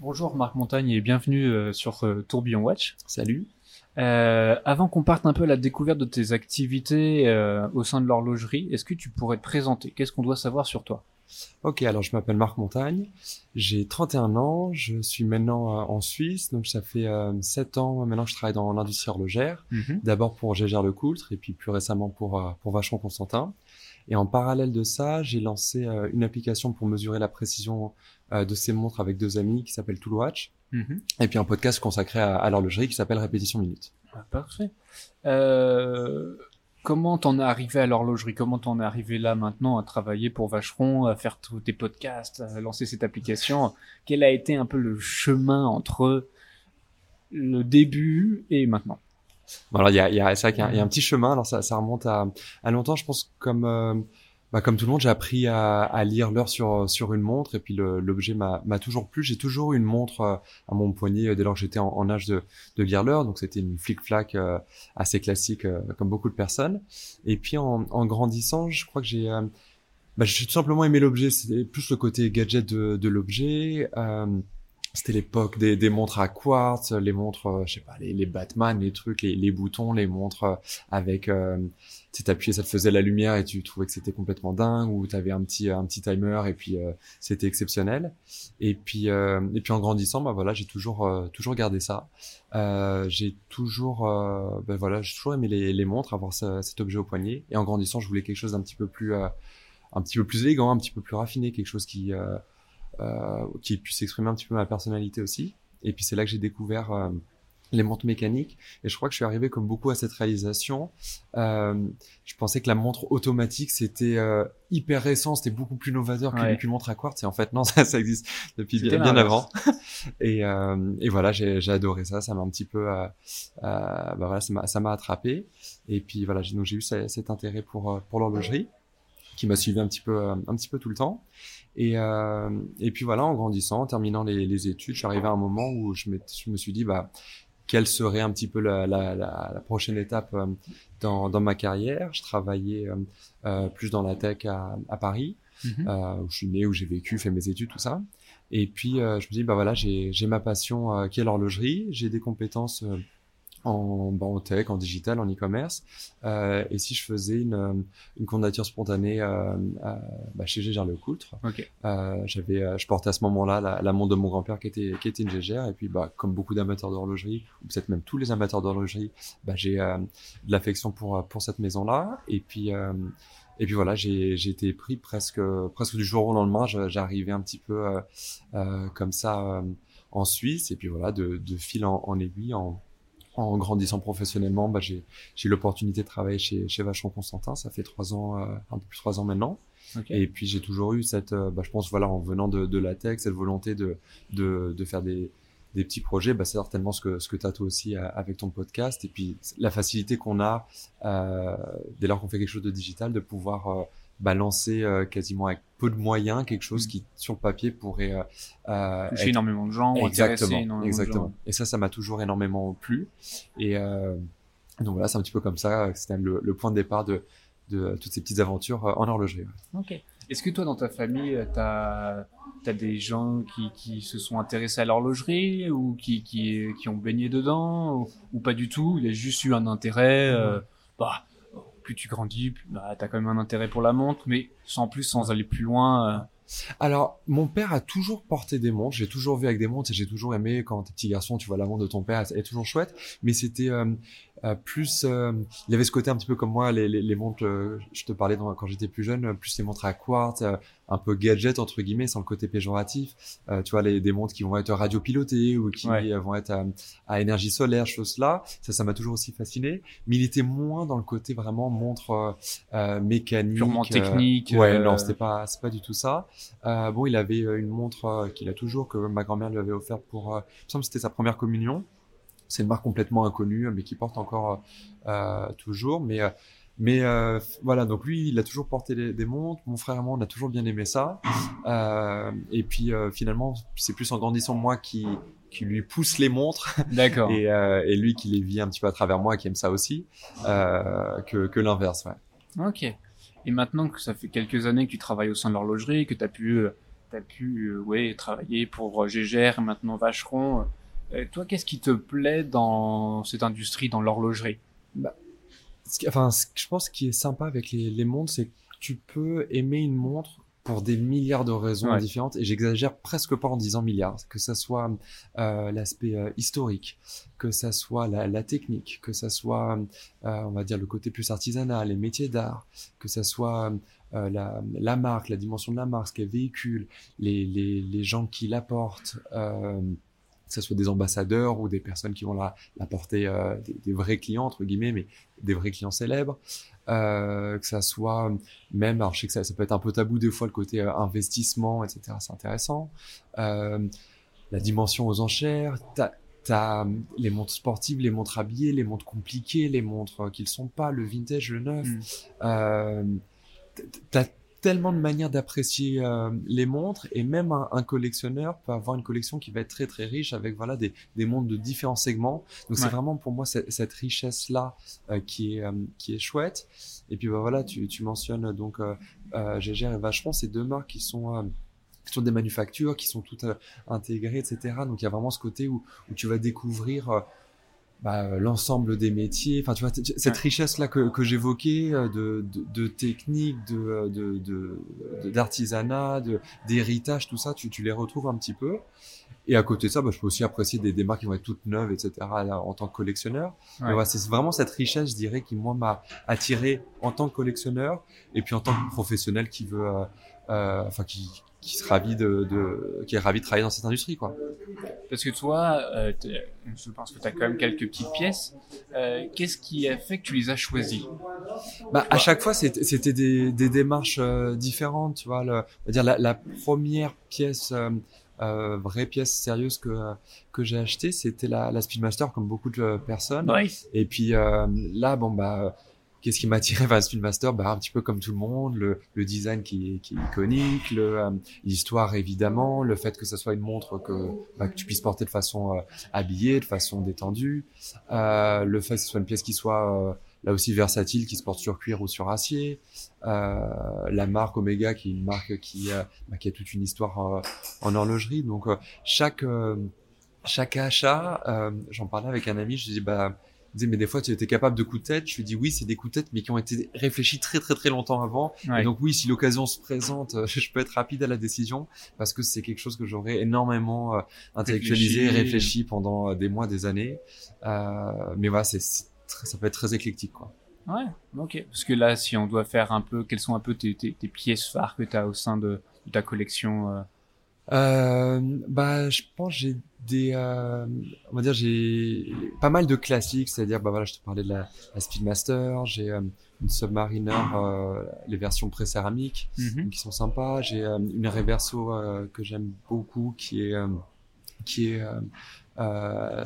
Bonjour Marc Montagne et bienvenue euh, sur euh, Tourbillon Watch. Salut. Euh, avant qu'on parte un peu à la découverte de tes activités euh, au sein de l'horlogerie, est-ce que tu pourrais te présenter? Qu'est-ce qu'on doit savoir sur toi? Ok, alors je m'appelle Marc Montagne, j'ai 31 ans, je suis maintenant euh, en Suisse, donc ça fait euh, 7 ans maintenant que je travaille dans l'industrie horlogère, d'abord pour Gégère Le Coultre et puis plus récemment pour, euh, pour Vachon Constantin. Et en parallèle de ça, j'ai lancé euh, une application pour mesurer la précision euh, de ces montres avec deux amis qui s'appelle Tool Watch, Mhm. et puis un podcast consacré à, à l'horlogerie qui s'appelle Répétition Minute. Ah, parfait. Euh, comment t'en es arrivé à l'horlogerie? Comment t'en es arrivé là maintenant à travailler pour Vacheron, à faire tous tes podcasts, à lancer cette application? Quel a été un peu le chemin entre le début et maintenant? Alors il y a, y a, qu'il y a, y a un petit chemin. Alors ça, ça remonte à, à longtemps. Je pense comme euh, bah, comme tout le monde, j'ai appris à, à lire l'heure sur sur une montre et puis l'objet m'a toujours plu. J'ai toujours eu une montre euh, à mon poignet euh, dès lors que j'étais en, âge de, de lire l'heure. Donc c'était une flic-flac euh, assez classique euh, comme beaucoup de personnes. Et puis en, en grandissant, je crois que j'ai euh, bah, tout simplement aimé l'objet. C'était plus le côté gadget de, de l'objet. Euh, c'était l'époque des, des montres à quartz, les montres, je sais pas, les, les Batman, les trucs, les, les boutons, les montres avec, tu t'appuyais, ça te faisait la lumière et tu trouvais que c'était complètement dingue, ou t'avais un petit, un petit timer et puis euh, c'était exceptionnel. Et puis, euh, et puis en grandissant, bah voilà, j'ai toujours, euh, toujours gardé ça. Euh, j'ai toujours, ben voilà, j'ai toujours aimé les, les montres, avoir ce- cet objet au poignet. Et en grandissant, je voulais quelque chose d'un petit peu plus, euh, un petit peu plus élégant, un petit peu plus raffiné, quelque chose qui qui puisse exprimer un petit peu ma personnalité aussi. Et puis c'est là que j'ai découvert les montres mécaniques. Et je crois que je suis arrivé comme beaucoup à cette réalisation. Euh, je pensais que la montre automatique c'était euh, hyper récent, c'était beaucoup plus novateur qu'une Ouais. qu'une montre à quartz. Et en fait non, ça, ça existe depuis bien, avant. et, euh, et voilà, j'ai adoré ça. Ça m'a un petit peu, euh, euh, bah voilà, ça m'a attrapé. Et puis voilà, j'ai- donc j'ai eu ce- cet intérêt pour euh, pour l'horlogerie qui m'a suivi un petit peu un petit peu tout le temps. Et, euh, et puis voilà, en grandissant, en terminant les, les études, je suis arrivé à un moment où je, je me suis dit, bah, quelle serait un petit peu la, la, la, la prochaine étape euh, dans, dans ma carrière Je travaillais euh, euh, plus dans la tech à, à Paris, Mhm. où je suis né, où j'ai vécu, fait mes études, tout ça. Et puis je me dis, bah voilà, j'ai ma passion qui est l'horlogerie, j'ai des compétences en, bah, en tech, en digital, en e-commerce. Euh, et si je faisais une, euh, une candidature spontanée euh, euh, bah, chez Gégère Le Coultre, Ok. euh, j'avais, euh, je portais à ce moment-là la, la montre de mon grand-père qui était, qui était une Gégère. Et puis, bah, comme beaucoup d'amateurs d'horlogerie, ou peut-être même tous les amateurs d'horlogerie, bah, j'ai euh, de l'affection pour, pour cette maison-là. Et puis, euh, et puis voilà, j'ai, j'ai été pris presque, presque du jour au lendemain. J'arrivais un petit peu euh, euh, comme ça euh, en Suisse. Et puis voilà, de, de fil en, en aiguille, en, en grandissant professionnellement, bah, j'ai, eu l'opportunité de travailler chez, chez Vachon Constantin. Ça fait trois ans, euh, un peu plus de trois ans maintenant. Et puis j'ai toujours eu cette, euh, bah, je pense voilà, en venant de, de la tech, cette volonté de, de, de faire des, des petits projets. Bah, c'est certainement ce que ce que t'as toi aussi euh, avec ton podcast. Et puis la facilité qu'on a euh, dès lors qu'on fait quelque chose de digital, de pouvoir balancer euh, quasiment avec peu de moyens quelque chose Mm. qui sur le papier pourrait euh, euh, Toucher être- énormément de gens, ou intéresser exactement, énormément de exactement. gens. Et ça, ça m'a toujours énormément plu. Et euh, donc voilà, c'est un petit peu comme ça. C'était le, le point de départ de de toutes ces petites aventures en horlogerie. ouais. Ok. Est-ce que toi, dans ta famille, t'as as des gens qui, qui se sont intéressés à l'horlogerie ou qui, qui, qui ont baigné dedans ou, ou pas du tout? Il y a juste eu un intérêt. euh, bah, plus tu grandis, bah, t'as quand même un intérêt pour la montre, mais sans plus, sans aller plus loin. euh. Alors, mon père a toujours porté des montres. J'ai toujours vu avec des montres et j'ai toujours aimé quand t'es petit garçon, tu vois la montre de ton père, elle est toujours chouette. Mais c'était euh, euh, plus, euh, il avait ce côté un petit peu comme moi, les, montres. je te parlais quand j'étais plus jeune, plus les montres à quartz, un peu gadget entre guillemets, sans le côté péjoratif. Euh, tu vois, les, des montres qui vont être radiopilotées ou qui Ouais. euh, vont être à, à énergie solaire, choses là. Ça, ça m'a toujours aussi fasciné. Mais il était moins dans le côté vraiment montre euh, euh, mécanique, Purement euh, technique, ouais, non, c'était pas, c'est pas du tout ça. Euh, bon, il avait une montre qu'il a toujours, que ma grand-mère lui avait offert pour, euh, il me semble que c'était sa première communion. C'est une marque complètement inconnue, mais qui porte encore euh, toujours. Mais, euh, mais euh, voilà, donc lui, il a toujours porté des, des montres. Mon frère et moi, on a toujours bien aimé ça. Euh, et puis euh, finalement, c'est plus en grandissant moi qui qui lui pousse les montres D'accord. et, euh, et lui qui les vit un petit peu à travers moi, qui aime ça aussi, euh, que, que l'inverse. Ouais. Ok. Et maintenant que ça fait quelques années que tu travailles au sein de l'horlogerie, que tu as pu euh, as pu ouais, travailler pour Gégère, maintenant Vacheron. toi, qu'est-ce qui te plaît dans cette industrie, dans l'horlogerie? Bah, Enfin, je pense ce qui est sympa avec les, les montres, c'est que tu peux aimer une montre pour des milliards de raisons différentes et j'exagère presque pas en disant milliards que ça soit euh, l'aspect euh, historique que ça soit la, la technique que ça soit euh, on va dire le côté plus artisanal les métiers d'art que ça soit la, la, marque la dimension de la marque ce qu'elle véhicule les, les, les gens qui l'apportent que ce soit des ambassadeurs ou des personnes qui vont la, la porter, euh, des, des, vrais clients entre guillemets, mais des vrais clients célèbres, euh, que ça soit même, alors je sais que ça, ça, peut être un peu tabou des fois le côté euh, investissement, etc. C'est intéressant. La dimension aux enchères, t'as as les montres sportives, les montres habillées, les montres compliquées, les montres qui ne sont pas, le vintage, le neuf. Mm. T'as tellement de manières d'apprécier euh, les montres et même un, un, collectionneur peut avoir une collection qui va être très très riche avec voilà des, des montres de différents segments. Donc c'est vraiment pour moi cette, cette richesse là euh, qui est euh, qui est chouette. Et puis bah, voilà, tu, tu mentionnes donc euh, euh Gégère et Vacheron, ces deux marques qui sont qui sont des manufactures, qui sont toutes intégrées, etc. Donc il y a vraiment ce côté où, où tu vas découvrir bah, l'ensemble des métiers. Enfin, tu vois, cette richesse-là que, que j'évoquais euh, de, de, de techniques, de, de, d'artisanat, de, d'héritage, tout ça, tu, tu les retrouves un petit peu. Et à côté de ça, bah, je peux aussi apprécier des, des marques qui vont être toutes neuves, etc. en tant que collectionneur. Ouais. Voilà, c'est vraiment cette richesse, je dirais, qui moi m'a attiré en tant que collectionneur et puis en tant que professionnel qui veut, euh, euh, enfin qui, qui sera ravi de, de, qui est ravi de travailler dans cette industrie, quoi. Parce que toi, euh, je pense que tu as quand même quelques petites pièces. Euh, Qu'est-ce qui a fait que tu les as choisies? Bah, à chaque fois, c'était des, des démarches euh, différentes, tu vois. Le, on va dire la, la première pièce, euh, euh, vraie pièce sérieuse que que j'ai achetée, c'était la, la Speedmaster, comme beaucoup de personnes. Nice. Et puis euh, là, bon bah Qu'est-ce qui m'a attiré vers Speedmaster bah, Un petit peu comme tout le monde, le, le design qui, qui, est iconique, euh, l'histoire évidemment, le fait que ça soit une montre que, bah, que tu puisses porter de façon euh, habillée, de façon détendue, euh, le fait que ce soit une pièce qui soit euh, là aussi versatile, qui se porte sur cuir ou sur acier, euh, la marque Omega qui est une marque qui, bah, qui a toute une histoire en horlogerie. Donc chaque, chaque achat, j'en parlais avec un ami, je dis bah disait mais des fois tu étais capable de coups de tête. Je lui dis oui c'est des coups de tête mais qui ont été réfléchis très très très longtemps avant. Ouais. et donc oui si l'occasion se présente euh, je peux être rapide à la décision parce que c'est quelque chose que j'aurais énormément euh, intellectualisé réfléchi. réfléchi pendant euh, des mois des années. Euh, mais voilà c'est ça peut être très éclectique quoi. Ouais ok. Parce que là si on doit faire un peu quelles sont un peu tes, tes, tes pièces phares que tu as au sein de, de ta collection euh... Bah, je pense j'ai des, euh, on va dire j'ai pas mal de classiques, c'est-à-dire bah voilà, je te parlais de la, la Speedmaster, j'ai euh, une Submariner, euh, les versions pré-céramique mm -hmm. qui sont sympas, j'ai euh, une Reverso que j'aime beaucoup qui est qui est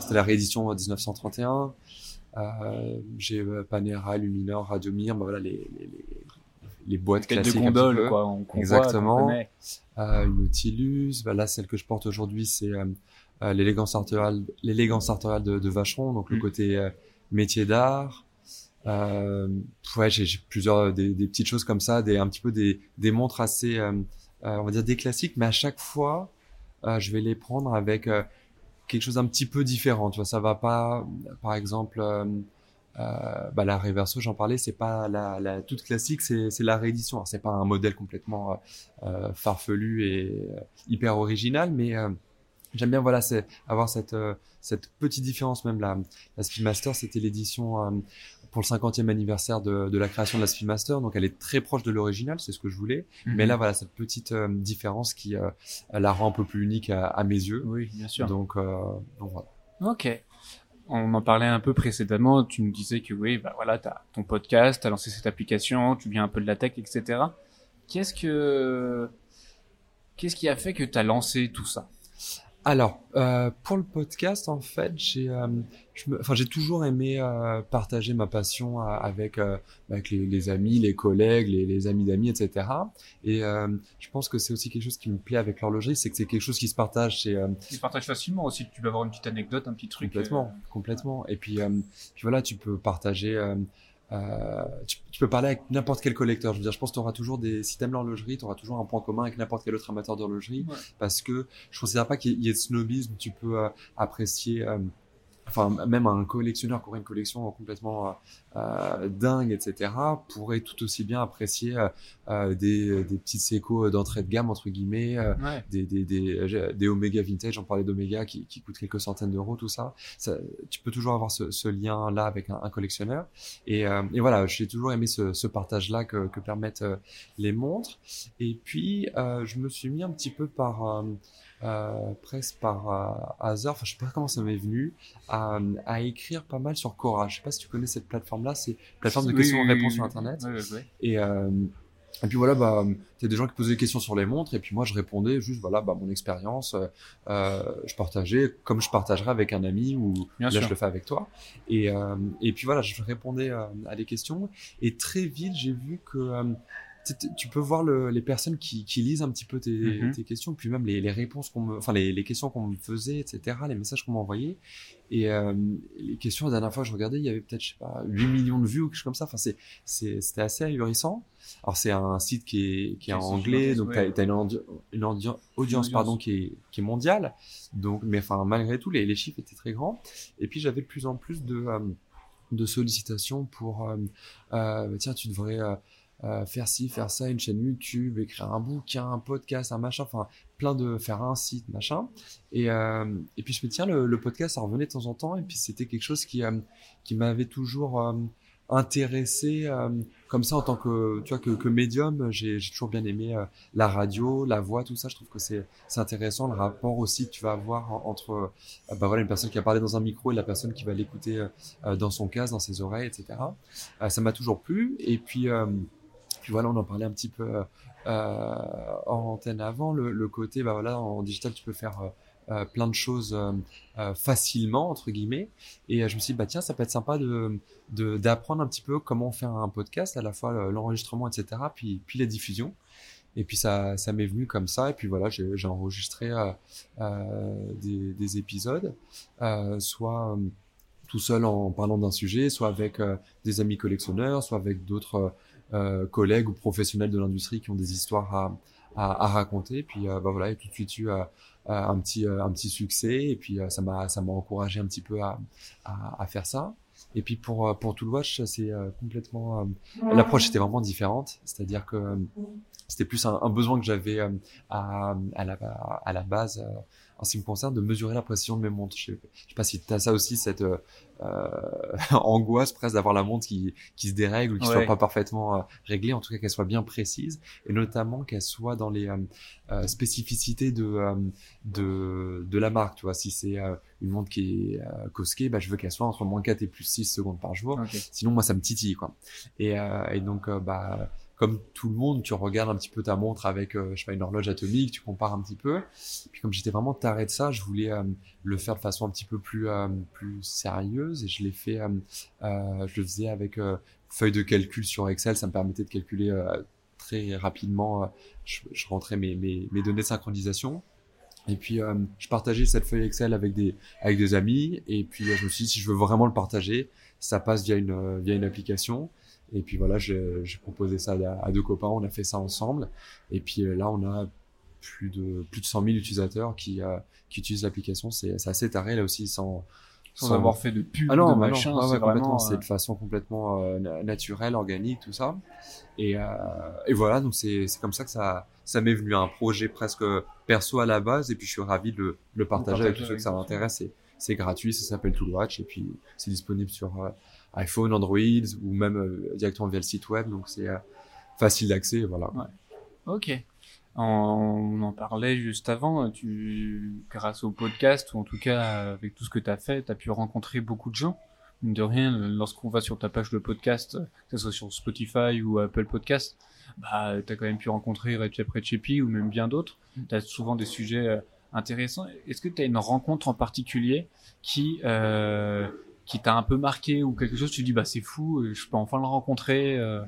c'était la réédition 1931. j'ai Panera, Luminor, Radiomir, bah voilà les, les, les les boîtes classiques. de gondole, quoi. On, Exactement. Voit, euh, une Nautilus. Bah, là, celle que je porte aujourd'hui, c'est euh, l'élégance artoriale, l'élégance artoriale de, de, Vacheron, donc mm. le côté euh, métier d'art. Euh, ouais, j'ai plusieurs des, des, petites choses comme ça, des un petit peu des, des montres assez, on va dire des classiques, mais à chaque fois, je vais les prendre avec quelque chose d'un petit peu différent. Tu vois, ça va pas, par exemple euh, bah, la Reverso, j'en parlais, c'est pas la, la, toute classique, c'est la réédition. C'est pas un modèle complètement euh, farfelu et euh, hyper original, mais euh, j'aime bien voilà, avoir cette euh, cette petite différence. Même la, la Speedmaster, c'était l'édition pour le 50e anniversaire de, de, la création de la Speedmaster, donc elle est très proche de l'original, c'est ce que je voulais. Mm -hmm. Mais là, voilà, cette petite différence qui la rend un peu plus unique à, à mes yeux. Oui, bien sûr. Donc, donc voilà. Ok on en parlait un peu précédemment, tu nous disais que oui, bah voilà, tu as ton podcast, tu as lancé cette application, tu viens un peu de la tech, etc. Qu'est-ce que qu'est-ce qui a fait que tu as lancé tout ça? Alors, euh, pour le podcast, en fait, j'ai, euh, enfin, j'ai toujours aimé euh, partager ma passion euh, avec, euh, avec les, les, amis, les collègues, les, les amis d'amis, etc. Et euh, je pense que c'est aussi quelque chose qui me plaît avec l'horlogerie, c'est que c'est quelque chose qui se partage. Qui se partage facilement aussi. Tu peux avoir une petite anecdote, un petit truc. Complètement, complètement. Et puis, puis voilà, tu peux partager. Euh, tu, tu, peux parler avec n'importe quel collecteur. Je veux dire, je pense que tu auras toujours des, si t'aimes l'horlogerie, tu auras toujours un point commun avec n'importe quel autre amateur d'horlogerie, parce que je considère pas qu'il y ait de snobisme. Tu peux euh, apprécier enfin même un collectionneur qui aurait une collection complètement euh, dingue, etc., pourrait tout aussi bien apprécier euh, euh des, des petites sécos d'entrée de gamme entre guillemets, euh, des, des, des, des Omega vintage, j'en parlais d'Omega qui, qui coûtent quelques centaines d'euros, tout ça. ça. Tu peux toujours avoir ce, ce lien là avec un, un collectionneur. Et, et voilà, j'ai toujours aimé ce, ce partage là que, que permettent les montres. Et puis je me suis mis un petit peu par euh, presque par euh, hasard, enfin je sais pas comment ça m'est venu, à, à, écrire pas mal sur Cora. Je sais pas si tu connais cette plateforme-là, c'est plateforme de questions-réponses sur Internet. et, euh, et puis voilà, bah, y a des gens qui posaient des questions sur les montres, et puis moi je répondais juste voilà, bah, mon expérience, euh, euh je partageais comme je partagerais avec un ami ou là je le fais avec toi. Et, euh, et puis voilà, je répondais à des questions, et très vite j'ai vu que tu peux voir le, les personnes qui, qui, lisent un petit peu tes, tes questions, puis même les, les réponses qu'on me, enfin les, les, questions qu'on me faisait, etc., les messages qu'on m'envoyait. Et euh, les questions, la dernière fois que je regardais, il y avait peut-être, je sais pas, 8 millions de vues ou quelque chose comme ça. Enfin, c'est, c'était assez ahurissant. Alors, c'est un site qui est, qui est en anglais, donc tu as, une, une audience, pardon, qui est, qui est mondiale. Donc, mais enfin, malgré tout, les, les chiffres étaient très grands. Et puis, j'avais de plus en plus de, euh, de sollicitations pour, euh, tiens, tu devrais euh, faire ci, faire ça, une chaîne YouTube, écrire un bouquin, un podcast, un machin, enfin plein de faire un site, machin. Et, euh, et puis je me tiens, le, podcast, ça revenait de temps en temps, et puis c'était quelque chose qui, euh, qui m'avait toujours euh, intéressé comme ça en tant que tu vois que, que médium. J'ai toujours bien aimé la radio, la voix, tout ça. Je trouve que c'est intéressant le rapport aussi que tu vas avoir entre bah voilà une personne qui a parlé dans un micro et la personne qui va l'écouter dans son casque, dans ses oreilles, etc. ça m'a toujours plu. Et puis puis voilà, on en parlait un petit peu euh, en antenne avant, le, côté, bah voilà, en digital, tu peux faire euh, euh plein de choses euh, euh, facilement entre guillemets. Et je me suis dit bah tiens ça peut être sympa de d'apprendre un petit peu comment faire un podcast à la fois l'enregistrement etc puis puis la diffusion et puis ça ça m'est venu comme ça. Et puis voilà j'ai enregistré des, épisodes soit tout seul en parlant d'un sujet soit avec des amis collectionneurs soit avec d'autres euh, collègues ou professionnels de l'industrie qui ont des histoires à, à, à raconter. Puis euh, bah voilà, et tout de suite eu euh, un petit un petit succès et puis ça m'a ça m'a encouragé un petit peu à, à, à, faire ça. Et puis pour pour tout le watch, c'est complètement l'approche était vraiment différente, c'est-à-dire que c'était plus un, un, besoin que j'avais à, à, la, à la base en ce qui me concerne, de mesurer la précision de mes montres. Je sais, sais pas si tu as ça aussi, cette euh, euh angoisse presque d'avoir la montre qui, qui se dérègle ou qui soit pas parfaitement euh, réglée, en tout cas qu'elle soit bien précise, et notamment qu'elle soit dans les euh, spécificités de, de, de la marque. Tu vois, si c'est une montre qui est cosquée, bah, je veux qu'elle soit entre moins 4 et plus 6 secondes par jour. Sinon, moi, ça me titille. Quoi. Et, et donc, bah comme tout le monde, tu regardes un petit peu ta montre avec, euh, je sais pas, une horloge atomique, tu compares un petit peu. Puis comme j'étais vraiment taré de ça, je voulais euh, le faire de façon un petit peu plus euh, plus sérieuse et je l'ai fait, je le faisais avec feuille de calcul sur Excel, ça me permettait de calculer très rapidement. Je, je, rentrais mes, mes, mes données de synchronisation. Et puis je partageais cette feuille Excel avec des avec des amis et puis je me suis dit si je veux vraiment le partager, ça passe via une via une application. Et puis voilà, j'ai proposé ça à, deux copains, on a fait ça ensemble. Et puis euh, là, on a plus de plus de 100 000 utilisateurs qui euh, qui utilisent l'application. C'est assez taré là aussi, sans sans, avoir fait de pub, ah non, de machin. c'est vraiment, c'est euh, de façon complètement naturelle, organique, tout ça. Et, et voilà, donc c'est c'est comme ça que ça ça m'est venu un projet presque perso à la base, et puis je suis ravi de le, partager avec tous ceux que ça m'intéresse. C'est gratuit, ça s'appelle Toolwatch, et puis c'est disponible sur iPhone, Android ou même euh, directement via le site web. Donc c'est euh, facile d'accès. Voilà. Ouais. Ok. On en parlait juste avant, tu, grâce au podcast, ou en tout cas avec tout ce que tu as fait, tu as pu rencontrer beaucoup de gens. De rien, lorsqu'on va sur ta page de podcast, que ce soit sur Spotify ou Apple Podcast, bah, tu as quand même pu rencontrer Recep Recepi ou même bien d'autres. Tu as souvent des sujets euh, intéressants. Est-ce que tu as une rencontre en particulier qui, euh, qui t'a un peu marqué ou quelque chose, tu dis bah c'est fou, euh, je peux enfin le rencontrer. Euh.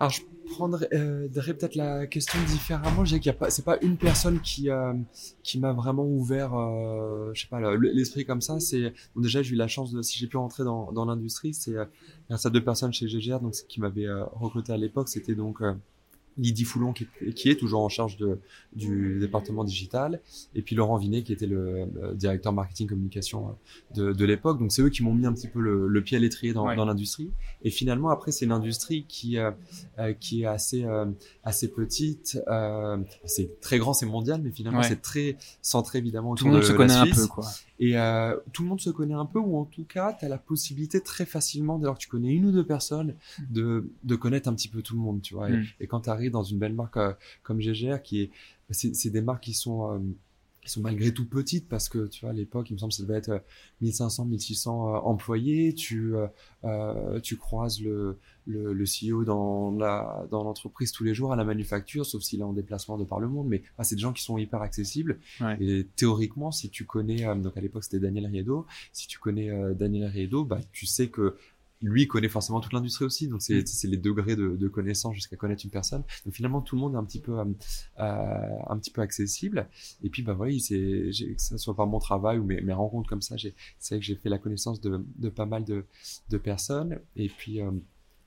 Alors, je prendrais euh, peut-être la question différemment. Je dirais qu'il y a pas, c'est pas une personne qui euh, qui m'a vraiment ouvert, euh, je sais pas, l'esprit comme ça. C'est bon, déjà j'ai eu la chance de, si j'ai pu rentrer dans dans l'industrie, c'est euh, grâce à deux personnes chez GGR, donc qui m'avaient euh, recruté à l'époque. C'était donc Lydie Foulon qui, qui, est toujours en charge de, du département digital et puis Laurent Vinet qui était le, directeur marketing communication de, de l'époque. Donc c'est eux qui m'ont mis un petit peu le, le pied à l'étrier dans, dans l'industrie. Et finalement après c'est une industrie qui euh, euh qui est assez euh, assez petite. Euh, c'est très grand, c'est mondial, mais finalement c'est très centré évidemment autour Tout le monde se connaît un peu quoi. Et euh, tout le monde se connaît un peu, ou en tout cas, tu as la possibilité très facilement, dès lors que tu connais une ou deux personnes, de, de connaître un petit peu tout le monde, tu vois. Et, mm. quand tu arrives dans une belle marque euh, comme GGR, qui est, c'est des marques qui sont euh, qui sont malgré tout petites parce que tu vois à l'époque il me semble que ça devait être 1500 euh, 1600 euh, employés. Tu euh, tu croises le, le, le CEO dans la dans l'entreprise tous les jours à la manufacture sauf s'il est en déplacement de par le monde. Mais ah, c'est des gens qui sont hyper accessibles. Et théoriquement si tu connais donc à l'époque c'était Daniel Riedo. Si tu connais Daniel Riedo bah tu sais que lui connaît forcément toute l'industrie aussi, donc c'est mm. les degrés de, de connaissance jusqu'à connaître une personne. Donc finalement tout le monde est un petit peu euh, euh un petit peu accessible. Et puis bah voilà, c'est que ça soit par mon travail ou mes, mes rencontres comme ça, c'est vrai que j'ai fait la connaissance de, de pas mal de, de personnes. Et puis euh,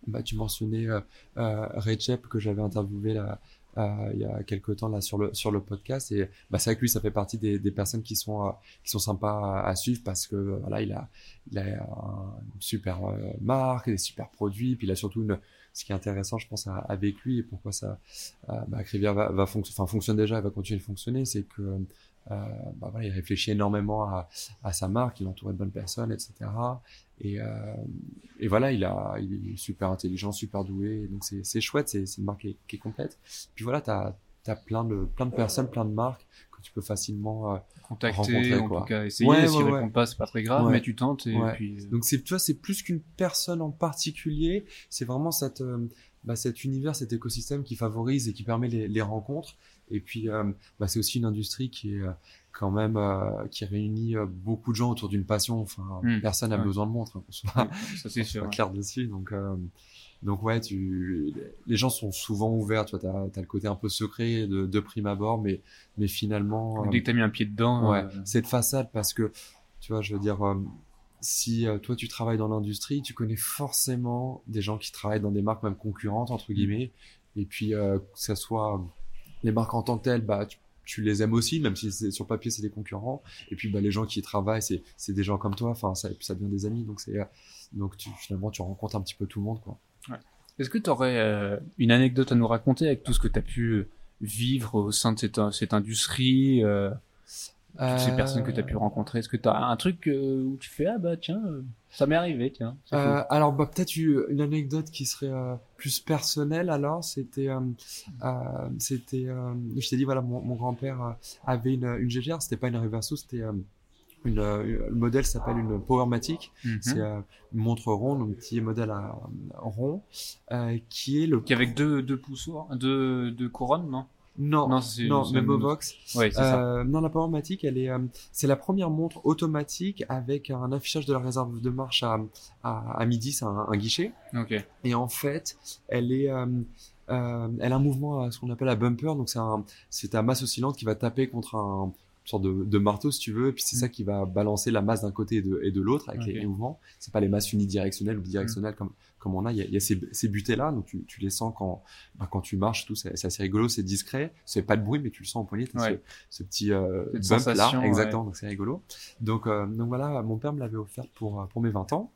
bah tu mentionnais euh, Recep que j'avais interviewé là euh, il y a quelques temps là sur le sur le podcast. Et bah c'est vrai lui ça fait partie des, des personnes qui sont euh, qui sont sympas à, suivre parce que voilà il a il a une super euh, marque des super produits. Puis il a surtout une ce qui est intéressant je pense avec lui et pourquoi ça bah, va, va enfin fonctionne déjà et va continuer de fonctionner c'est que euh, bah voilà, il réfléchit énormément à, à sa marque, il est entouré de bonnes personnes, etc. Et, euh, et voilà, il, a, il est super intelligent, super doué, donc c'est chouette, c'est une marque qui est, qui est, complète. Puis voilà, tu as, as, plein, de, plein de personnes, plein de marques que tu peux facilement euh, contacter, en tout cas essayer. Ouais, S'ils ouais, répondent pas, c'est pas très grave, mais tu tentes. Et puis... Euh, donc c'est, tu vois, c'est plus qu'une personne en particulier, c'est vraiment cette, euh, bah, cet univers, cet écosystème qui favorise et qui permet les, les rencontres. Et puis, euh, bah, c'est aussi une industrie qui est euh, quand même euh, qui réunit beaucoup de gens autour d'une passion. Enfin, hmm. personne n'a besoin de montre, hein, soit, ça c'est sûr, clair dessus. Donc, donc ouais, tu, les gens sont souvent ouverts. Tu vois, t'as as le côté un peu secret de, de prime abord, mais mais finalement, dès que t'as mis un pied dedans, ouais, c'est de façade parce que tu vois, je veux dire si toi tu travailles dans l'industrie, tu connais forcément des gens qui travaillent dans des marques même concurrentes entre hmm. guillemets, et puis euh, que ça soit les marques en tant que telles, bah, tu, les aimes aussi, même si c'est, sur papier c'est des concurrents. Et puis bah, les gens qui y travaillent, c'est, c'est des gens comme toi. Enfin, ça, et puis ça devient des amis. Donc c'est euh, donc tu, finalement tu rencontres un petit peu tout le monde, quoi. Ouais. Est-ce que tu aurais euh, une anecdote à nous raconter avec tout ce que tu as pu vivre au sein de cette, cette industrie euh, toutes ces personnes que tu as pu rencontrer? Est-ce que tu as un truc euh, où tu fais ah bah tiens euh, ça m'est arrivé tiens euh, alors bah peut-être une anecdote qui serait euh, plus personnelle alors c'était c'était je t'ai dit voilà mon, mon grand-père avait une, une GGR c'était pas une Reverso c'était une, le modèle s'appelle une Powermatic. Mm C'est une montre ronde, un petit modèle à, rond, qui est le. Qui avec deux deux poussoirs, deux deux couronnes, non? Non, non, non même Vox. Ouais, euh, non, la Powermatic, elle est, euh, c'est la première montre automatique avec un affichage de la réserve de marche à, à, à midi, c'est un, guichet. Ok. Et en fait, elle est, euh, euh elle a un mouvement, à ce qu'on appelle la bumper, donc c'est un, c'est ta masse oscillante qui va taper contre un, sorte de, de, marteau si tu veux et puis c'est ça mm. qui va balancer la masse d'un côté et de, l'autre avec les mouvements c'est pas les masses unidirectionnelles ou bidirectionnelles mm. comme comme on a il y a, il y a ces, ces butées là donc tu, tu les sens quand bah, quand tu marches tout c'est assez rigolo c'est discret c'est pas de bruit mais tu le sens au poignet ce, ce, petit euh, bump là exactement donc c'est rigolo. Donc euh, donc voilà mon père me l'avait offert pour pour mes 20 ans.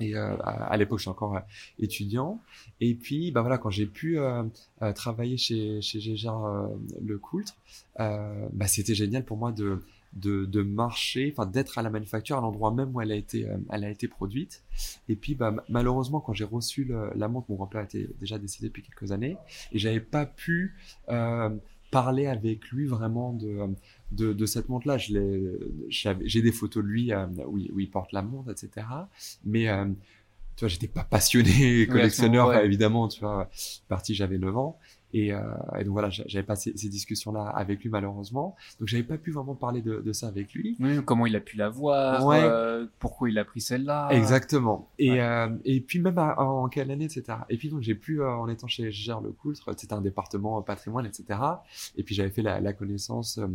Et euh, à, l'époque, je suis encore euh, étudiant. Et puis, bah voilà, quand j'ai pu euh, euh travailler chez chez Gégère le Coultre, bah c'était génial pour moi de de, de marcher, enfin d'être à la manufacture, à l'endroit même où elle a été elle a été produite. Et puis, bah malheureusement, quand j'ai reçu le, la montre, mon grand-père était déjà décédé depuis quelques années, et j'avais pas pu parler avec lui vraiment de de, de cette montre-là. J'ai des photos de lui euh, où, il, où, il, porte la montre, etc. Mais euh, tu vois, j'étais pas passionné collectionneur, évidemment. Tu vois, parti, j'avais 9 ans. Et, euh, et donc voilà, j'avais pas ces, ces discussions-là avec lui malheureusement. Donc j'avais pas pu vraiment parler de, de ça avec lui. Oui, comment il a pu la voir, Ouais. euh, pourquoi il a pris celle-là. Exactement. Et, Ouais. euh, et puis même à- en quelle année, etc. Et puis donc j'ai pu, euh, en étant chez Gère Le Coultre, c'était un département euh, patrimoine, etc. Et puis j'avais fait la, la connaissance euh,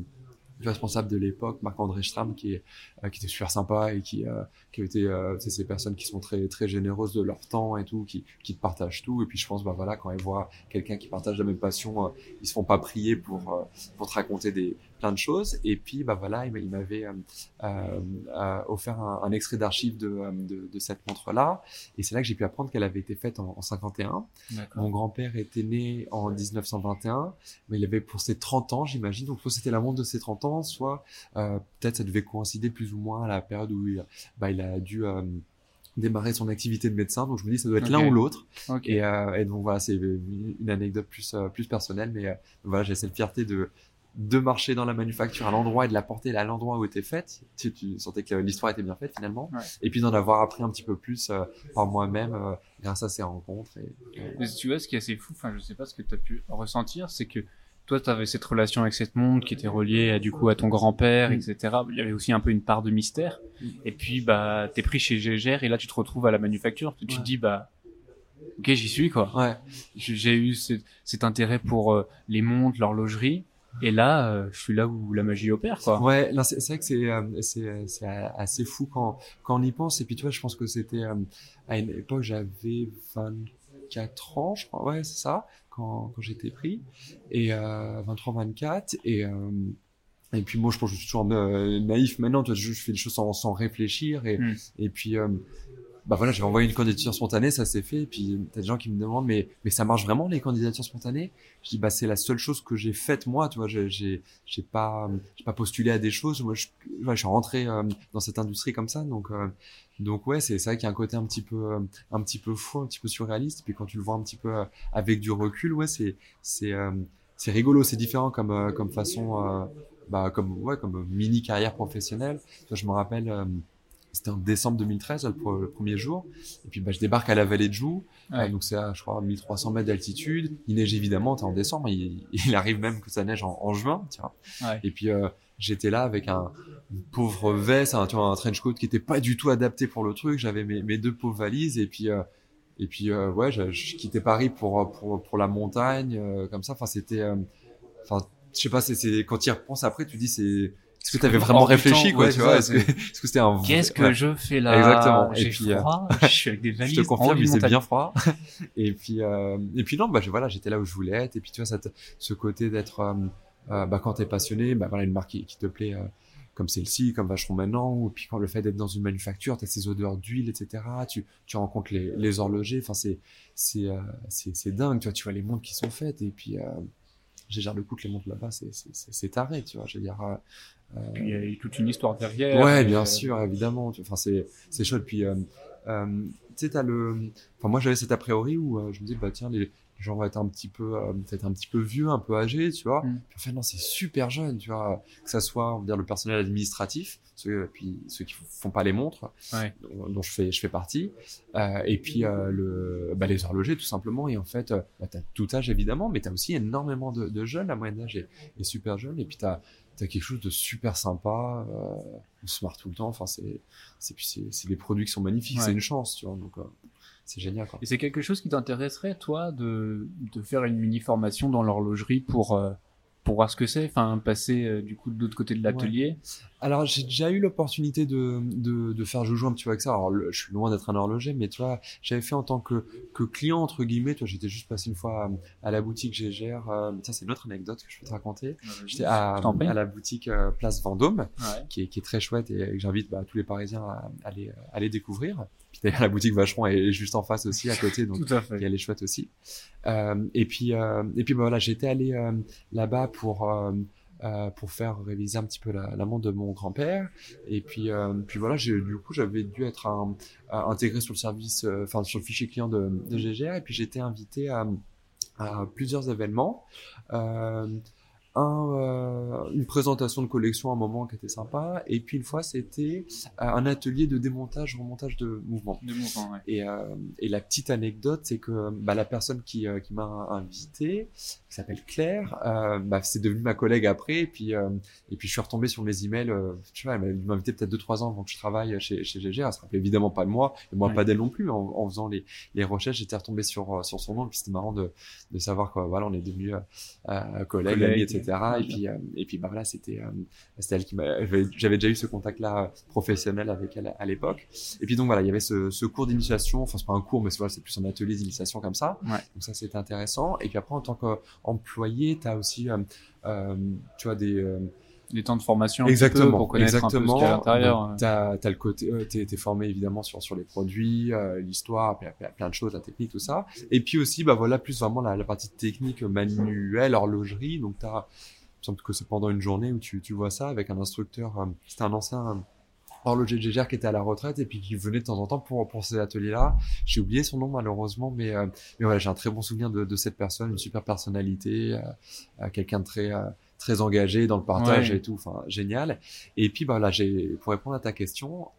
responsable de l'époque, Marc-André Stram, qui, euh, qui était super sympa et qui, euh, qui été, euh, ces personnes qui sont très très généreuses de leur temps et tout, qui, qui te partagent tout. Et puis je pense, bah voilà, quand ils voient quelqu'un qui partage la même passion, euh, ils se font pas prier pour euh, pour te raconter des plein de choses. Et puis bah voilà, il m'a- il m'avait euh, euh, euh, offert un, un extrait d'archives de, de de cette montre là. Et c'est là que j'ai pu apprendre qu'elle avait été faite en, en 51. D'accord. Mon grand-père était né en 1921, mais il avait pour ses 30 ans, j'imagine. Donc soit c'était la montre de ses 30 ans, soit euh, peut-être ça devait coïncider plus ou moins à la période où il, bah, il a dû démarrer son activité de médecin. Donc je me dis ça doit être l'un ou l'autre. Et, euh, et donc voilà, c'est une anecdote plus plus personnelle, mais euh, voilà, j'ai cette fierté de de marcher dans la manufacture à l'endroit et de la porter à l'endroit où était faite. Tu, tu sentais que l'histoire était bien faite finalement. Ouais. Et puis d'en avoir appris un petit peu plus euh, par moi-même euh, grâce à ces rencontres. Et, tu vois, ce qui est assez fou, enfin, je sais pas ce que tu as pu ressentir, c'est que toi, tu avais cette relation avec cette montre qui était reliée à, du coup à ton grand-père, Mm. etc. Il y avait aussi un peu une part de mystère. Mm. Et puis, bah, t'es pris chez Gégère et là, tu te retrouves à la manufacture. Tu Ouais. te dis, bah, ok, j'y suis, quoi. Ouais. J'ai j'ai eu cet, cet intérêt pour euh, les montres, l'horlogerie. Et là, euh, je suis là où la magie opère, quoi. Ouais, non, c'est vrai que c'est euh, c'est c'est assez fou quand quand on y pense. Et puis tu vois, je pense que c'était euh, à une époque j'avais 24 ans, je crois. Ouais, c'est ça, quand quand j'étais pris et euh, 23, 24 et euh, et puis moi, je pense que je suis toujours euh, naïf maintenant. Tu vois, je, fais les choses sans, sans réfléchir et Mm. et puis euh, bah voilà, j'avais envoyé une candidature spontanée, ça s'est fait. Et puis t'as des gens qui me demandent, mais mais ça marche vraiment les candidatures spontanées? Je dis bah c'est la seule chose que j'ai faite moi. Tu vois, j'ai j'ai pas j'ai pas postulé à des choses. Moi, je, je suis rentré euh, dans cette industrie comme ça, donc euh, donc ouais, c'est vrai qu'il y a un côté un petit peu euh, un petit peu fou, un petit peu surréaliste. Puis quand tu le vois un petit peu euh, avec du recul, ouais, c'est c'est euh, c'est rigolo, c'est différent comme euh, comme façon euh, bah comme ouais comme mini carrière professionnelle. Je me rappelle. C'était en décembre 2013, le, premier jour. Et puis, bah, je débarque à la vallée de Joux. Ouais. Euh, donc, c'est à, je crois, 1300 mètres d'altitude. Il neige évidemment, t'es en décembre. Il, il arrive même que ça neige en, en juin, tu vois. Ouais. Et puis, euh, j'étais là avec un une pauvre veste, un, tu vois, un trench coat qui était pas du tout adapté pour le truc. J'avais mes, mes deux pauvres valises. Et puis, euh, et puis, ouais, je, je quittais Paris pour, pour, pour la montagne, comme ça. Enfin, c'était, enfin, je sais pas, c'est, quand tu y repenses après, tu dis, c'est, est-ce que tu avais vraiment réfléchi, temps, quoi, ouais, tu vois? Est-ce que, c'était un Qu'est-ce que ouais. je fais là? Exactement. Et J'ai puis, euh, froid, je suis avec des valises. Je te confirme, il bien froid. et puis, euh, et puis non, bah je- voilà, j'étais là où je voulais être. Et puis tu vois, cette, ce côté d'être, euh, euh, bah quand t'es passionné, bah voilà une marque qui, qui te plaît, euh, comme celle-ci, comme Vacheron maintenant, ou puis quand le fait d'être dans une manufacture, t'as ces odeurs d'huile, etc. Tu, tu rencontres les, les horlogers. Enfin, c'est, c'est, euh, c'est, c'est dingue. Tu vois, tu vois les montres qui sont faites. Et puis, euh, j'ai le coup que les montres là-bas, c'est, c'est, c'est, c'est taré, tu vois. Je veux dire. euh, Puis il y a eu toute une histoire derrière. Ouais, et, bien euh, sûr, évidemment. Enfin, c'est c'est chouette. Puis, euh, euh, tu sais, t'as le. Enfin, moi, j'avais cet a priori où euh, je me dis, bah tiens, les, les gens vont être un petit peu, euh, peut-être un petit peu vieux, un peu âgés, tu vois. Mm. Puis en fait, non, c'est super jeune, tu vois. Que ça soit, on va dire, le personnel administratif, ceux, puis ceux qui font pas les montres, Ouais. dont, dont je fais, je fais partie. Euh, et puis euh, le, bah, les horlogers, tout simplement. Et en fait, euh, bah, t'as tout âge évidemment, mais t'as aussi énormément de, de jeunes. La moyenne d'âge est, est super jeune. Et puis t'as t'as quelque chose de super sympa. Euh, on se marre tout le temps. Enfin, c'est, c'est puis c'est, c'est des produits qui sont magnifiques. Ouais. C'est une chance, tu vois. Donc euh, c'est génial. Quoi. Et c'est quelque chose qui t'intéresserait, toi, de, de faire une mini formation dans l'horlogerie pour, euh, pour voir ce que c'est, enfin, passer euh, du coup de l'autre côté de l'atelier? Alors j'ai déjà eu l'opportunité de, de, de faire joujou un petit peu avec ça. Alors le- je suis loin d'être un horloger, mais tu vois, j'avais fait en tant que, que client entre guillemets. Toi, j'étais juste passé une fois à, à la boutique Gégère. Euh, ça c'est une autre anecdote que je peux te raconter. J'étais à, à la boutique euh, Place Vendôme, Ouais. qui est, qui est très chouette et que j'invite bah, tous les Parisiens à, à aller, à aller découvrir. D'ailleurs la boutique Vacheron est juste en face aussi à côté, donc Tout à fait. elle est chouette aussi. Euh, et puis, euh, et puis bah, voilà, j'étais allé euh, là-bas pour euh, pour faire réviser un petit peu la, la montre de mon grand-père. Et puis, euh, puis voilà, j'ai, du coup, j'avais dû être un- intégré sur le service, euh, enfin sur le fichier client de, de GGR. Et puis j'étais invité à, à plusieurs événements. Euh, un, euh, une présentation de collection à un moment qui était sympa, et puis une fois c'était un atelier de démontage, remontage de mouvement. De mouvement, ouais. Et, euh, et la petite anecdote, c'est que bah, la personne qui, euh, qui m'a invité, qui s'appelle Claire, euh, bah, c'est devenu ma collègue après, et puis euh, et puis je suis retombé sur mes emails. Euh, tu vois, elle m'a invité peut-être deux trois ans avant que je travaille chez chez GG. Elle se rappelait évidemment pas de moi, et moi Ouais. pas d'elle non plus. En, en faisant les les recherches, j'étais retombé sur sur son nom, et puis c'était marrant de de savoir quoi. Voilà, on est devenus euh, euh, collègues, Collègues, amis, etc. ouais. Et puis euh, et puis bah voilà, c'était euh, c'était elle qui m'a. J'avais déjà eu ce contact-là professionnel avec elle à l'époque. Et puis donc voilà, il y avait ce, ce cours d'initiation. Enfin, c'est pas un cours, mais c'est voilà, plus un atelier d'initiation comme ça. Ouais. Donc ça, c'était intéressant. Et puis après, en tant qu'employé, tu as aussi, euh, euh, tu vois, des euh, Des temps de formation exactement, peu pour connaître exactement. un peu ce qu'il y a à l'intérieur. Donc, T'as as le côté, euh, formé évidemment sur sur les produits, euh, l'histoire, plein, de choses, la technique, tout ça. Et puis aussi, bah voilà, plus vraiment la, la partie technique manuelle, horlogerie. Donc t'as, il me semble que c'est pendant une journée où tu tu vois ça avec un instructeur. euh, C'était un ancien horloger de Gégère qui était à la retraite et puis qui venait de temps en temps pour pour ces ateliers-là. J'ai oublié son nom malheureusement, mais euh, mais voilà, j'ai un très bon souvenir de, de cette personne, une super personnalité, euh, euh, quelqu'un de très euh, très engagé dans le partage Ouais. et tout, enfin génial. Et puis bah là, j'ai pour répondre à ta question,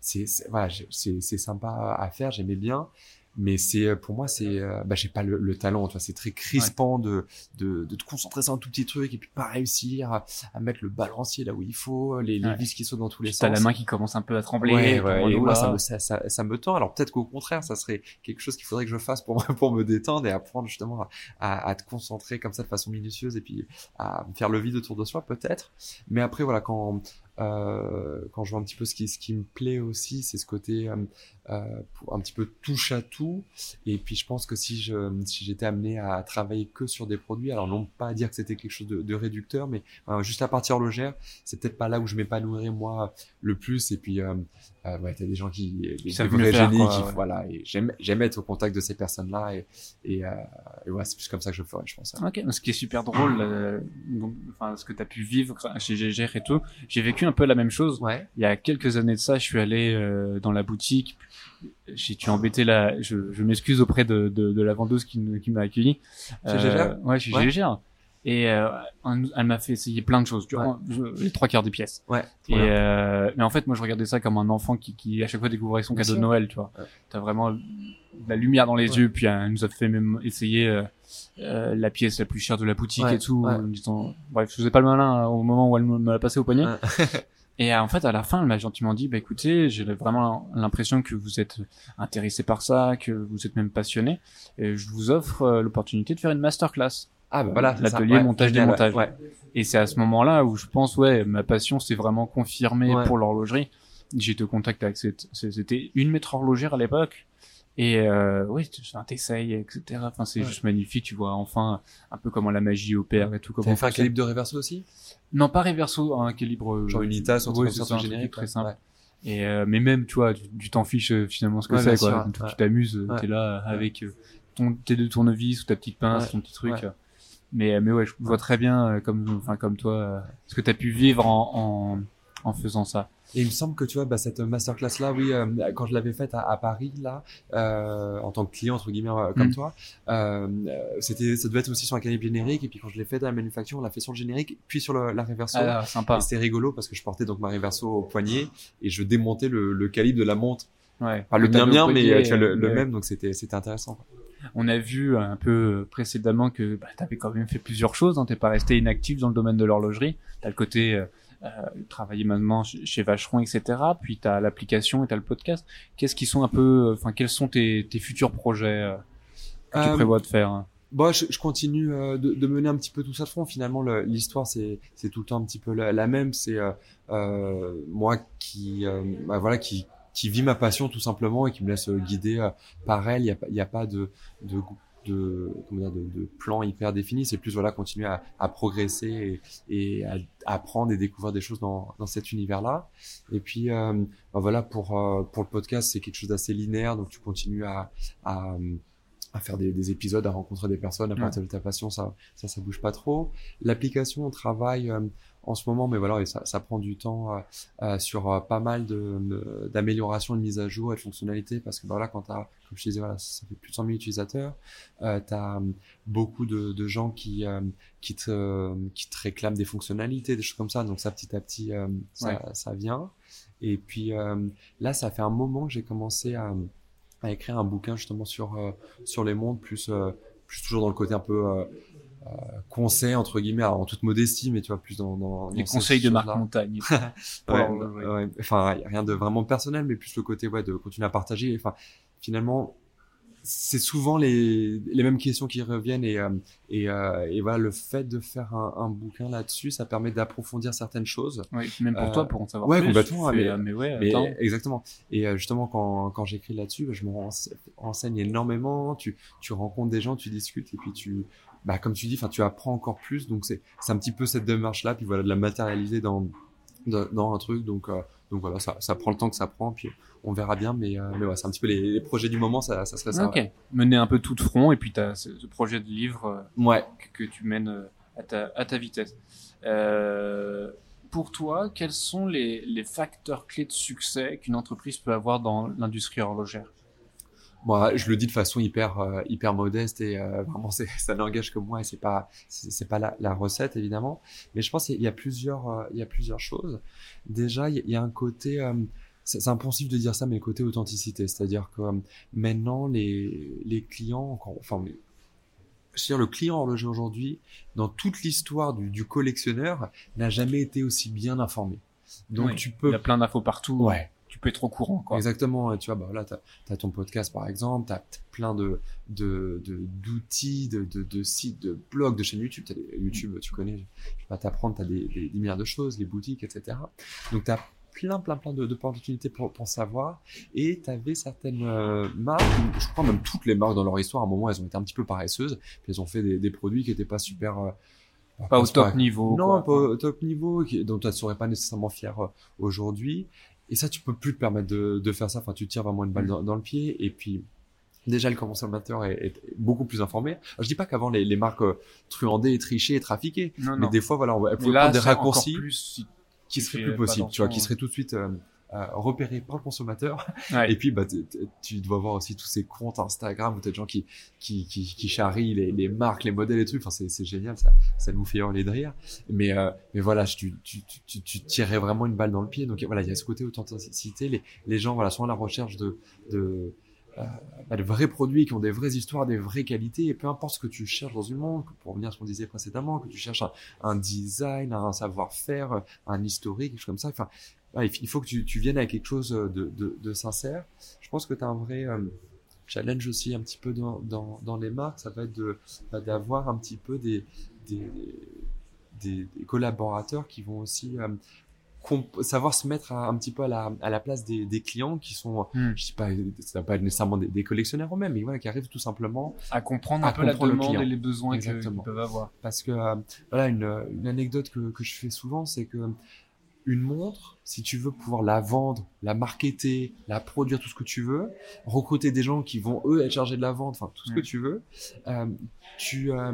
c'est voilà, c'est sympa à faire, j'aimais bien. Mais c'est euh, pour moi c'est euh, bah j'ai pas le, le talent tu vois c'est très crispant de, de de te concentrer sur un tout petit truc et puis pas réussir à, à mettre le balancier là où il faut les, les Ouais. vis qui sautent dans tous les Puis sens T'as la main qui commence un peu à trembler. Ouais, et moi, ça me, ça, ça, ça me tend. Alors peut-être qu'au contraire, ça serait quelque chose qu'il faudrait que je fasse pour, pour me détendre et apprendre justement à, à, à te concentrer comme ça de façon minutieuse et puis à faire le vide autour de soi peut-être. Mais après voilà, quand euh, quand je vois un petit peu ce qui ce qui me plaît aussi, c'est ce côté euh, euh, pour un petit peu touche à tout. Et puis je pense que si je si j'étais amené à travailler que sur des produits, alors non pas à dire que c'était quelque chose de, de réducteur, mais euh, juste la partie horlogère, c'est peut-être pas là où je m'épanouirais moi le plus. Et puis euh, euh, ouais, t'as des gens qui, des, des savent vrais le faire, génies, quoi, qui, voilà. Et j'aime j'aime être au contact de ces personnes-là et et, euh, et ouais, c'est plus comme ça que je le ferais, je pense. Ok, ce qui est super drôle, euh, donc, enfin, ce que tu as pu vivre chez GGR et tout, j'ai vécu un peu la même chose. Ouais. Il y a quelques années de ça, je suis allé euh, dans la boutique, j'ai tu embêté la, je, je m'excuse auprès de, de, de la vendeuse qui, qui m'a accueilli. GGR Ouais, chez Ouais. GGR. Et euh, elle m'a fait essayer plein de choses, tu Ouais. vois, je- les trois quarts des pièces. Ouais. Et euh, mais en fait, moi, je regardais ça comme un enfant qui, qui à chaque fois découvrait son Bien cadeau sûr. de Noël, tu vois. Ouais. T'as vraiment de la lumière dans les Ouais. yeux, puis euh, elle nous a fait même essayer euh, euh, la pièce la plus chère de la boutique Ouais, et tout. ouais. en disant, bref, je faisais pas le malin hein, au moment où elle me l'a passé au poignet. Et euh, en fait, à la fin, elle m'a gentiment dit, bah écoutez, j'ai vraiment l'impression que vous êtes intéressé par ça, que vous êtes même passionné, et je vous offre euh, l'opportunité de faire une masterclass. Ah bah voilà. L'atelier Ouais, montage démontage. Ouais. Et c'est à ce moment-là où je pense, ouais, ma passion s'est vraiment confirmée Ouais. pour l'horlogerie. J'ai été au contact avec cette, c'était une maître horlogère à l'époque. Et euh, oui, tu enfin, t'essayes, etc. Enfin, c'est Ouais. juste magnifique. Tu vois enfin un peu comment la magie opère et tout. Comment T'avais fait un calibre de reverso aussi? Non, pas reverso, un calibre. euh, Genre Unitas ou un truc oui, comme ça, c'est un générique très ouais. simple. Ouais. Et euh, mais même, tu vois, tu tu t'en fiches euh, finalement ce que Ouais, c'est, quoi. sûr, Tu- ouais. Tu t'amuses, Ouais. t'es là avec euh, ton tes deux tournevis ou ta petite pince, Ouais. ton petit truc. Ouais. euh. Mais mais ouais, je vois très bien comme enfin comme toi ce que t'as pu vivre en, en en faisant ça. Et il me semble que tu vois, bah, cette masterclass là, oui, euh, quand je l'avais faite à, à Paris là, euh, en tant que client entre guillemets euh, comme Mm. toi, euh, c'était, ça devait être aussi sur un calibre générique. Et puis quand je l'ai fait à la manufacture, on l'a fait sur le générique, puis sur le, la reverso. Ah, sympa. Et c'était rigolo parce que je portais donc ma reverso au poignet et je démontais le, le calibre de la montre. Ouais. Pas le au bien, mais tu vois, le, le ouais. même, donc c'était, c'était intéressant. On a vu un peu précédemment que bah, tu avais quand même fait plusieurs choses, hein, t'es pas resté inactif dans le domaine de l'horlogerie. T'as le côté euh, travailler maintenant chez Vacheron, etc. Puis t'as l'application et t'as le podcast. Qu'est-ce qui sont un peu, euh, enfin quels sont tes, tes futurs projets euh, que tu prévois de faire hein? Bon, je, je continue de, de mener un petit peu tout ça de front. Finalement, le- l'histoire, c'est tout le temps un petit peu la, la même. C'est moi qui, bah, voilà, qui qui vit ma passion tout simplement et qui me laisse guider par elle. Il y a, y a pas de de de, comment dire, de, de plan hyper défini. C'est plus voilà, continuer à, à progresser et, et à, à apprendre et découvrir des choses dans, dans cet univers-là. Et puis euh, bah, voilà, pour euh, pour le podcast, c'est quelque chose d'assez linéaire. Donc tu continues à, à à faire des, des épisodes, à rencontrer des personnes, à partir de ta passion, ça, ça, ça bouge pas trop. L'application, on travaille, euh, en ce moment, mais voilà, et ça, ça prend du temps sur pas mal de d'améliorations, de, mise à jour et de fonctionnalités, parce que bah, voilà, quand t'as, comme je disais, voilà, ça fait plus de 100 000 utilisateurs, euh, t'as beaucoup de, de gens qui qui te qui te réclament des fonctionnalités, des choses comme ça, donc ça petit à petit, ça, ça vient. Et puis là, ça fait un moment que j'ai commencé à à écrire un bouquin justement sur sur les mondes plus plus toujours dans le côté un peu euh, euh, conseil entre guillemets en toute modestie mais tu vois plus dans, dans les conseils de Marc Montagne ouais, enfin rien de vraiment personnel mais plus le côté ouais de continuer à partager. Enfin finalement c'est souvent les, les mêmes questions qui reviennent et, euh, et, euh, et, voilà le fait de faire un, un bouquin là-dessus ça permet d'approfondir certaines choses. Oui, même pour toi pour en savoir ouais, plus. complètement fais, mais, euh, mais, ouais mais exactement. Et justement quand, quand j'écris là-dessus je me renseigne énormément. Tu, tu rencontres des gens tu discutes et puis tu bah comme tu dis enfin tu apprends encore plus donc c'est c'est un petit peu cette démarche là puis voilà de la matérialiser dans dans, un truc donc donc voilà ça, ça prend le temps que ça prend puis on verra bien, mais, euh, mais ouais, c'est un petit peu les, les, projets du moment, ça, ça serait ça. Ok, mener un peu tout de front, et puis tu as ce, ce, projet de livre euh, ouais. que, que, tu mènes euh, à ta, à ta vitesse. Euh, pour toi, quels sont les, les facteurs clés de succès qu'une entreprise peut avoir dans l'industrie horlogère? Moi, je le dis de façon hyper euh, hyper modeste et euh, vraiment ça n'engage que moi et c'est pas c'est pas la, la, recette évidemment, mais je pense qu'il y a plusieurs euh, il y a plusieurs choses. Déjà, il y a un côté c'est impensif de dire ça, mais le côté authenticité, c'est-à-dire que maintenant les, les clients, enfin, je veux dire, le client horloger aujourd'hui, dans toute l'histoire du, du, collectionneur, n'a jamais été aussi bien informé. Donc oui, tu peux. Il y a plein d'infos partout. Ouais. Tu peux être au courant, quoi. Exactement. Et tu vois, bah là, t'as as ton podcast, par exemple, t'as plein de d'outils, de, de, de, de, sites, de blogs, de chaînes YouTube. As des, YouTube, tu connais. Je vais pas t'apprendre. T'as des, des, des milliards de choses, les boutiques, etc. Donc t'as plein, plein, plein de, d'opportunités pour, pour savoir. Et tu avais certaines euh, marques, je crois même toutes les marques dans leur histoire, à un moment, elles ont été un petit peu paresseuses. Puis elles ont fait des, des produits qui n'étaient pas super. Euh, pas, au top pas, niveau. Non, quoi. pas au top niveau, dont tu ne serais pas nécessairement fier euh, aujourd'hui. Et ça, tu peux plus te permettre de, de faire ça. Enfin, tu tires vraiment une balle mmh. dans, dans, le pied. Et puis, déjà le consommateur est, est, beaucoup plus informé. Alors, je dis pas qu'avant les, les marques euh, truandaient, trichaient et trafiquaient, non, mais non. des fois voilà, elles pouvaient prendre des raccourcis. Plus, qui serait plus possible, tu vois, qui serait tout de suite euh, euh, repéré par le consommateur. Ouais. Et puis, bah, tu dois voir aussi tous ces comptes Instagram où t'as des gens qui, qui, qui, qui charrient les, les, marques, les modèles et trucs. Enfin, c'est génial, ça, ça nous fait hurler de rire. Mais, euh, mais voilà, tu, tu, tu, tu tirais vraiment une balle dans le pied. Donc voilà, il y a ce côté authenticité. Les, les gens, voilà, sont à la recherche de, de, euh, bah, de vrais produits qui ont des vraies histoires, des vraies qualités, et peu importe ce que tu cherches dans une montre, pour revenir à ce qu'on disait précédemment, que tu cherches un, un design, un savoir-faire, un historique, quelque chose comme ça, enfin, bah, il faut que tu, tu, viennes avec quelque chose de, de, de sincère. Je pense que tu as un vrai euh, challenge aussi un petit peu dans, dans, dans les marques, ça va être bah, d'avoir un petit peu des, des, des, des, collaborateurs qui vont aussi euh, savoir se mettre à, un petit peu à la, à la place des, des clients qui sont, mm. je sais pas, ça va pas être nécessairement des, des collectionneurs eux-mêmes, mais voilà, qui arrivent tout simplement à comprendre à un peu la demande et les besoins qu'ils peuvent avoir. Parce que euh, voilà, une, une anecdote que, que je fais souvent, c'est que une montre, si tu veux pouvoir la vendre, la marketer, la produire, tout ce que tu veux, recruter des gens qui vont eux être chargés de la vente, enfin tout ce que tu veux, euh, tu euh,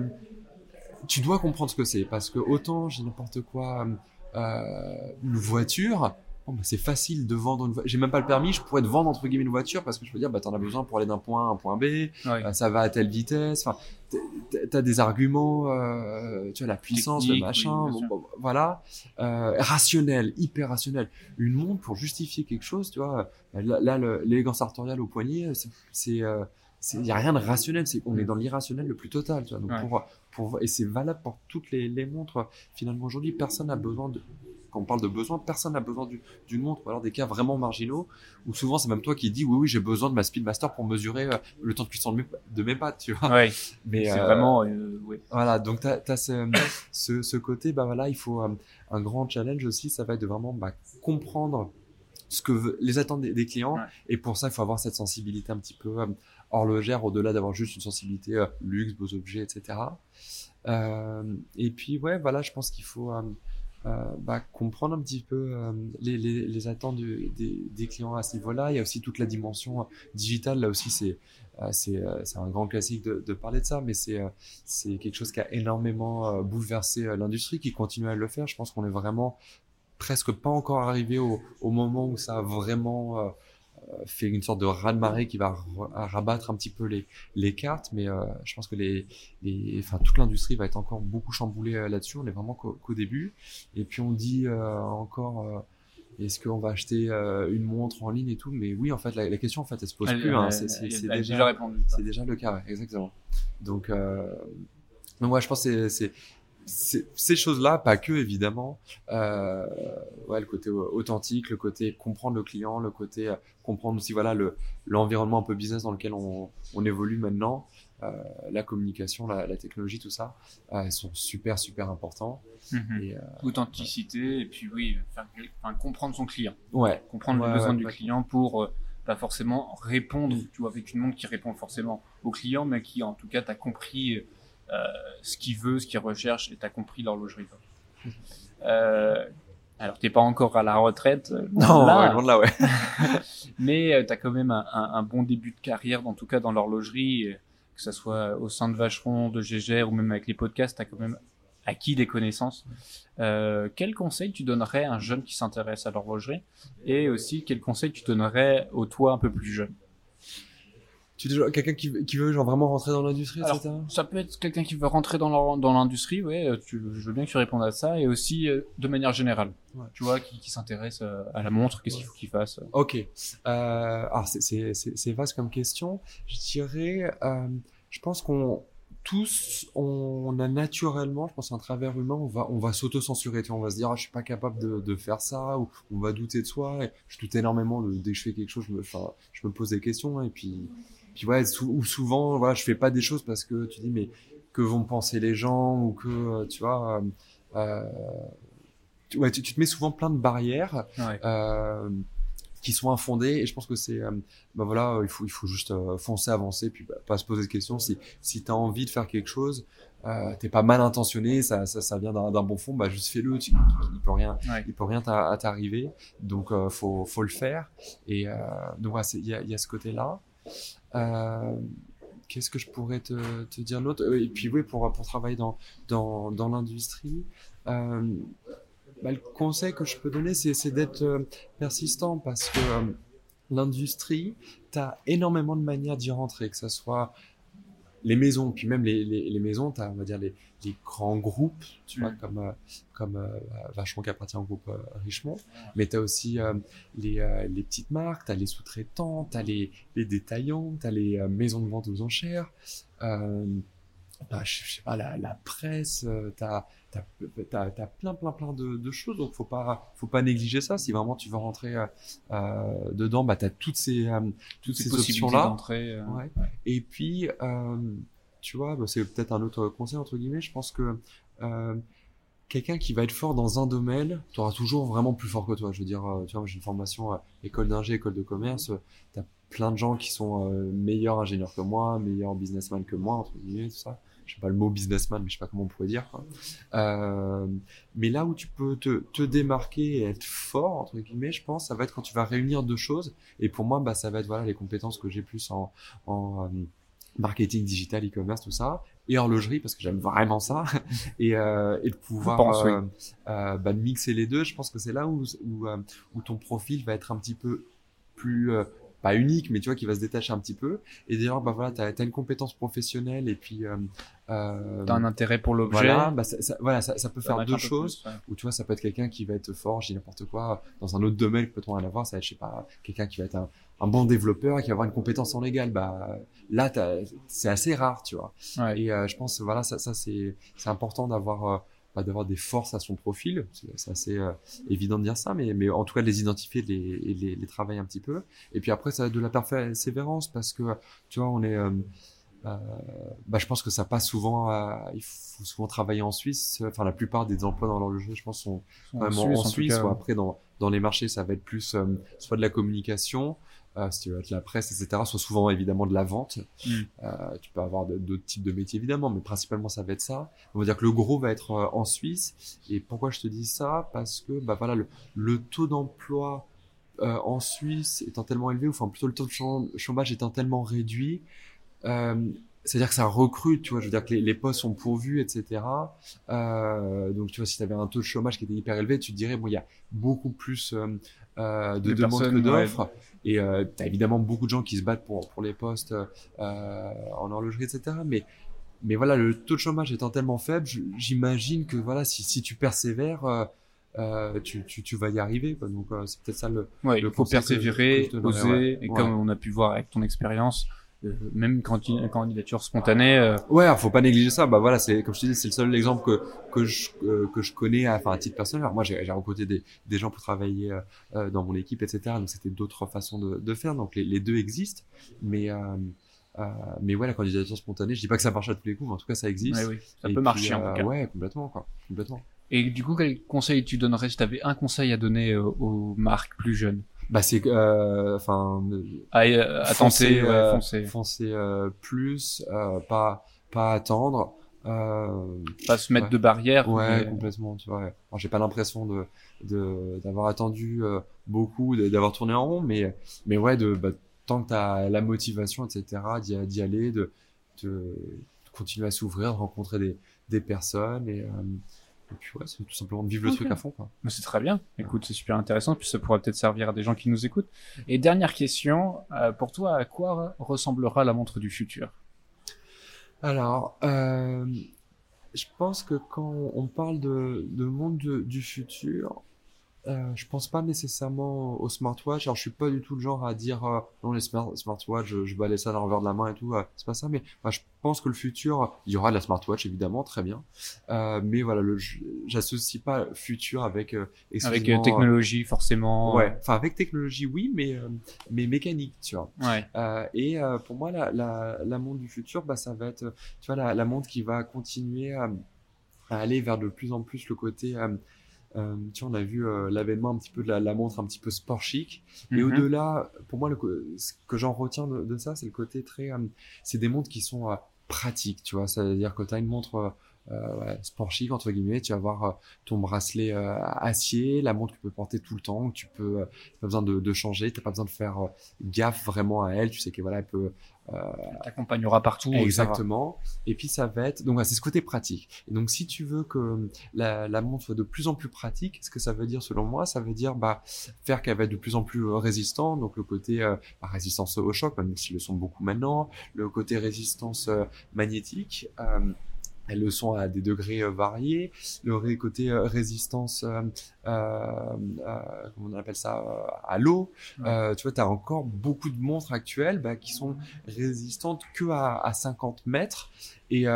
tu dois comprendre ce que c'est parce que autant j'ai n'importe quoi euh, une voiture, bah, c'est facile de vendre une voiture. J'ai même pas le permis, je pourrais te vendre entre guillemets une voiture parce que je peux dire, bah t'en as besoin pour aller d'un point A à un point B, ouais. euh, ça va à telle vitesse. Enfin, t'as des arguments, euh, tu vois la puissance, Technique, le machin, oui, bon, bon, voilà, euh, rationnel, hyper rationnel. Une montre pour justifier quelque chose, tu vois. Là, l'élégance artoriale au poignet, c'est il y a rien de rationnel, c'est on est dans l'irrationnel le plus total, tu vois. Donc ouais. pour, pour, et c'est valable pour toutes les, les montres. Finalement, aujourd'hui, personne n'a besoin de, quand on parle de besoin, personne n'a besoin d'une montre, ou alors des cas vraiment marginaux, où souvent c'est même toi qui dis, oui, oui, j'ai besoin de ma Speedmaster pour mesurer euh, le temps de cuisson de mes, de mes pattes, tu vois. Ouais. Mais c'est euh, vraiment, euh, ouais. Voilà, donc tu as, ce, ce, ce, côté, bah voilà, il faut euh, un grand challenge aussi, ça va être de vraiment bah, comprendre ce que veut, les attentes des, des clients, ouais. et pour ça, il faut avoir cette sensibilité un petit peu horlogère au-delà d'avoir juste une sensibilité luxe, beaux objets, etc. Et puis ouais, voilà, je pense qu'il faut bah, comprendre un petit peu les, les, attentes des, clients à ce niveau-là. Il y a aussi toute la dimension digitale. Là aussi, c'est c'est un grand classique de, parler de ça, mais c'est quelque chose qui a énormément bouleversé l'industrie, qui continue à le faire. Je pense qu'on est vraiment presque pas encore arrivé au moment où ça a vraiment fait une sorte de raz-de-marée qui va rabattre un petit peu les, les cartes, mais euh, je pense que les, les, enfin, toute l'industrie va être encore beaucoup chamboulée euh, là-dessus. On est vraiment qu'au début. Et puis on dit euh, encore, est-ce qu'on va acheter une montre en ligne et tout? Mais oui, en fait, la, question en fait, elle se pose plus. Hein. C'est déjà, déjà, c'est déjà le cas, exactement. Donc, donc ouais, je pense que c'est ces choses-là, pas que évidemment, euh, ouais, le côté authentique, le côté comprendre le client, le côté euh, comprendre aussi voilà le l'environnement un peu business dans lequel on, on évolue maintenant, euh, la communication, la, la, technologie, tout ça, euh, elles sont super super importants. Mhm. et, euh, Authenticité et puis oui, enfin, comprendre son client. Ouais. Comprendre le besoin du client pour euh, pas forcément répondre, tu vois, avec une montre qui répond forcément au client, mais qui en tout cas t'as compris euh, ce qu'il veut, ce qu'il recherche, et t'as compris l'horlogerie. Euh, alors t'es pas encore à la retraite, euh, non, là, loin de là, ouais. mais euh, t'as quand même un, un, bon début de carrière, en tout cas dans l'horlogerie, que ça soit au sein de Vacheron, de Gégère ou même avec les podcasts, t'as quand même acquis des connaissances. Euh, quel conseil tu donnerais à un jeune qui s'intéresse à l'horlogerie? Et aussi quel conseil tu donnerais au toi un peu plus jeune? Tu es quelqu'un qui, qui, veut genre vraiment rentrer dans l'industrie, etc. Ça peut être quelqu'un qui veut rentrer dans l'industrie, ouais. Euh, tu, je veux bien que tu répondes à ça, et aussi euh, de manière générale. Ouais. Tu vois, qui, qui s'intéresse euh, à la montre, qu'est-ce qu'il faut qu'il fasse. Ok. Euh, alors c'est vaste comme question. Je dirais, je pense qu'on tous, on a naturellement, je pense, un travers humain, on va, on va s'auto-censurer, on va se dire, ah, je suis pas capable de, de, faire ça, ou on va douter de soi. Et je doute énormément de, dès que je fais quelque chose, je me, je me pose des questions, et puis puis ouais, ou souvent, voilà, je fais pas des choses parce que tu dis, mais que vont penser les gens ou que, euh, tu vois, euh, euh, tu, ouais, tu, te mets souvent plein de barrières. Euh, qui sont infondées et je pense que c'est euh, bah voilà il faut il faut juste foncer avancer puis bah, pas se poser de questions. Si si tu as envie de faire quelque chose euh, t'es pas mal intentionné ça ça, ça vient d'un bon fond bah juste fais-le il peut rien il peut rien t'arriver. Donc faut faut le faire. Et donc voilà il y a, y a ce côté là qu'est-ce que je pourrais te, dire l'autre euh, Et puis oui, pour, pour travailler dans, dans, dans l'industrie, euh, bah, le conseil que je peux donner, c'est d'être euh, persistant parce que l'industrie, tu as énormément de manières d'y rentrer, que ce soit les maisons, puis même les, les, les maisons, tu as, on va dire, les, les grands groupes, tu vois, mm. comme, euh, comme euh, Vachon qui appartient au groupe euh, Richemont, mais tu as aussi euh, les, euh, les petites marques, tu as les sous-traitants, tu as les, les détaillants, tu as les maisons de vente aux enchères, bah, je, sais pas, la, la presse, tu as, t'as as, plein plein plein de, de, choses donc faut pas faut pas négliger ça. Si vraiment tu veux rentrer euh, dedans bah t'as toutes ces euh, toutes, ces, options là euh, ouais. et puis euh, tu vois bah, c'est peut-être un autre conseil entre guillemets. Je pense que quelqu'un qui va être fort dans un domaine tu auras toujours vraiment plus fort que toi. Je veux dire tu vois j'ai une formation école d'ingé école de commerce. T'as plein de gens qui sont meilleurs ingénieurs que moi meilleurs businessmen que moi entre guillemets tout ça je sais pas le mot businessman, mais je sais pas comment on pourrait dire. Euh, mais là où tu peux te, te, démarquer et être fort entre guillemets, je pense, ça va être quand tu vas réunir deux choses. Et pour moi, bah, ça va être voilà les compétences que j'ai plus en, en euh, marketing digital, e-commerce, tout ça, et horlogerie parce que j'aime vraiment ça, et, euh, et de pouvoir pense, euh, euh, bah, mixer les deux. Je pense que c'est là où, où, où ton profil va être un petit peu plus pas unique, mais tu vois, qui va se détacher un petit peu. Et d'ailleurs, bah voilà, t'as as une compétence professionnelle et puis euh, euh, t'as un intérêt pour l'objet. Voilà, bah ça, ça, voilà, ça, ça peut faire deux choses. Ouais. Ou tu vois, ça peut être quelqu'un qui va être fort, j'ai n'importe quoi, dans un autre domaine peut-on rien avoir. Ça va être, je sais pas, quelqu'un qui va être un, un, bon développeur, qui va avoir une compétence en légal. Bah là, c'est assez rare, tu vois. Ouais. Et euh, je pense, voilà, ça, ça c'est c'est important d'avoir euh, d'avoir des forces à son profil. C'est assez euh, évident de dire ça, mais, mais en tout cas de les identifier, de les, et les, les travailler un petit peu. Et puis après, ça va de la persévérance parce que, tu vois, on est... Euh, euh, bah, je pense que ça passe souvent à, il faut souvent travailler en Suisse. Enfin, la plupart des emplois dans l'horlogerie, je pense, sont vraiment en Suisse, en, ou après dans, dans les marchés, ça va être plus soit de la communication, euh, si tu veux être la presse, etc., soit souvent évidemment de la vente. Mm. Euh, tu peux avoir d'autres types de métiers évidemment, mais principalement ça va être ça. On va dire que le gros va être euh, en Suisse. Et pourquoi je te dis ça? Parce que bah voilà, le, le taux d'emploi euh, en Suisse étant tellement élevé, ou enfin plutôt le taux de chômage étant tellement réduit, c'est-à-dire que ça recrute, tu vois, je veux dire que les, les postes sont pourvus, etc. Euh, donc, tu vois, si tu avais un taux de chômage qui était hyper élevé, tu te dirais, bon, il y a beaucoup plus euh, euh de demandes que d'offres. Et euh, tu as évidemment beaucoup de gens qui se battent pour, pour les postes euh, en horlogerie, etc. Mais, mais voilà, le taux de chômage étant tellement faible, j'imagine que voilà, si, si tu persévères, euh, euh, tu, tu, tu, vas y arriver. Quoi. Donc euh, c'est peut-être ça le. Ouais, il faut persévérer, oser, et comme on a pu voir avec ton expérience, même quand candidature spontanée. Euh... Ouais, faut pas négliger ça. Bah voilà, c'est comme je te dis, c'est le seul exemple que que je euh, que je connais, enfin à titre personnel. Alors moi, j'ai rencontré des des gens pour travailler euh, dans mon équipe, etc. Donc c'était d'autres façons de de faire. Donc les, les deux existent, mais euh, mais ouais, la candidature spontanée, je dis pas que ça marche à tous les coups, mais en tout cas, ça existe. Ouais, oui, ça Et peut puis, marcher en tout cas. Ouais, complètement, quoi, complètement. Et du coup, quel conseil tu donnerais si tu avais un conseil à donner aux marques plus jeunes? Bah c'est euh, enfin à, à tenter euh, foncer, foncer euh, plus euh, pas pas attendre euh, pas se mettre ouais. de barrière ouais mais... complètement tu vois j'ai pas l'impression de de d'avoir attendu euh, beaucoup d'avoir tourné en rond mais mais ouais de bah, tant que t'as la motivation etc d'y d'y aller de, de continuer à s'ouvrir de rencontrer des des personnes et et puis ouais, c'est tout simplement de vivre okay. le truc à fond. Quoi. C'est très bien. Écoute, c'est super intéressant. Puis ça pourrait peut-être servir à des gens qui nous écoutent. Et dernière question, euh, pour toi, à quoi ressemblera la montre du futur? Alors, euh, je pense que quand on parle de, de monde de, du futur, euh, je pense pas nécessairement au smartwatch. Alors, je suis pas du tout le genre à dire euh, non les smart smartwatch, je, je balais ça dans l'envers de la main et tout. Euh, c'est pas ça, mais bah, je pense que le futur, il y aura de la smartwatch évidemment, très bien. Euh, mais voilà, le, j'associe pas futur avec euh, avec technologie forcément. Ouais, enfin avec technologie oui, mais mais mécanique, tu vois. Ouais. et pour moi, la, la la montre du futur, bah ça va être, tu vois, la, la montre qui va continuer à, à aller vers de plus en plus le côté euh, tu vois, on a vu euh, l'avènement un petit peu de la, la, montre un petit peu sport chic. Mm -hmm. Et au-delà, pour moi, le, ce que j'en retiens de, de, ça, c'est le côté très. Euh, c'est des montres qui sont euh, pratiques, tu vois. C'est-à-dire que tu as une montre ouais, sport chic entre guillemets tu vas avoir ton bracelet acier la montre que tu peux porter tout le temps tu peux pas besoin de, de changer t'as pas besoin de faire gaffe vraiment à elle tu sais que voilà elle peut t'accompagnera partout exactement. Et puis ça va être donc c'est ce côté pratique. Et donc si tu veux que la, la montre soit de plus en plus pratique ce que ça veut dire selon moi ça veut dire bah faire qu'elle va être de plus en plus résistant donc le côté euh, résistance au choc même s'ils le sont beaucoup maintenant. Le côté résistance euh, magnétique euh, elles le sont à des degrés euh, variés. Le côté euh, résistance, euh, euh, comment on appelle ça, à l'eau. Ouais. tu vois, tu as encore beaucoup de montres actuelles bah, qui sont résistantes que à, à 50 mètres. Et,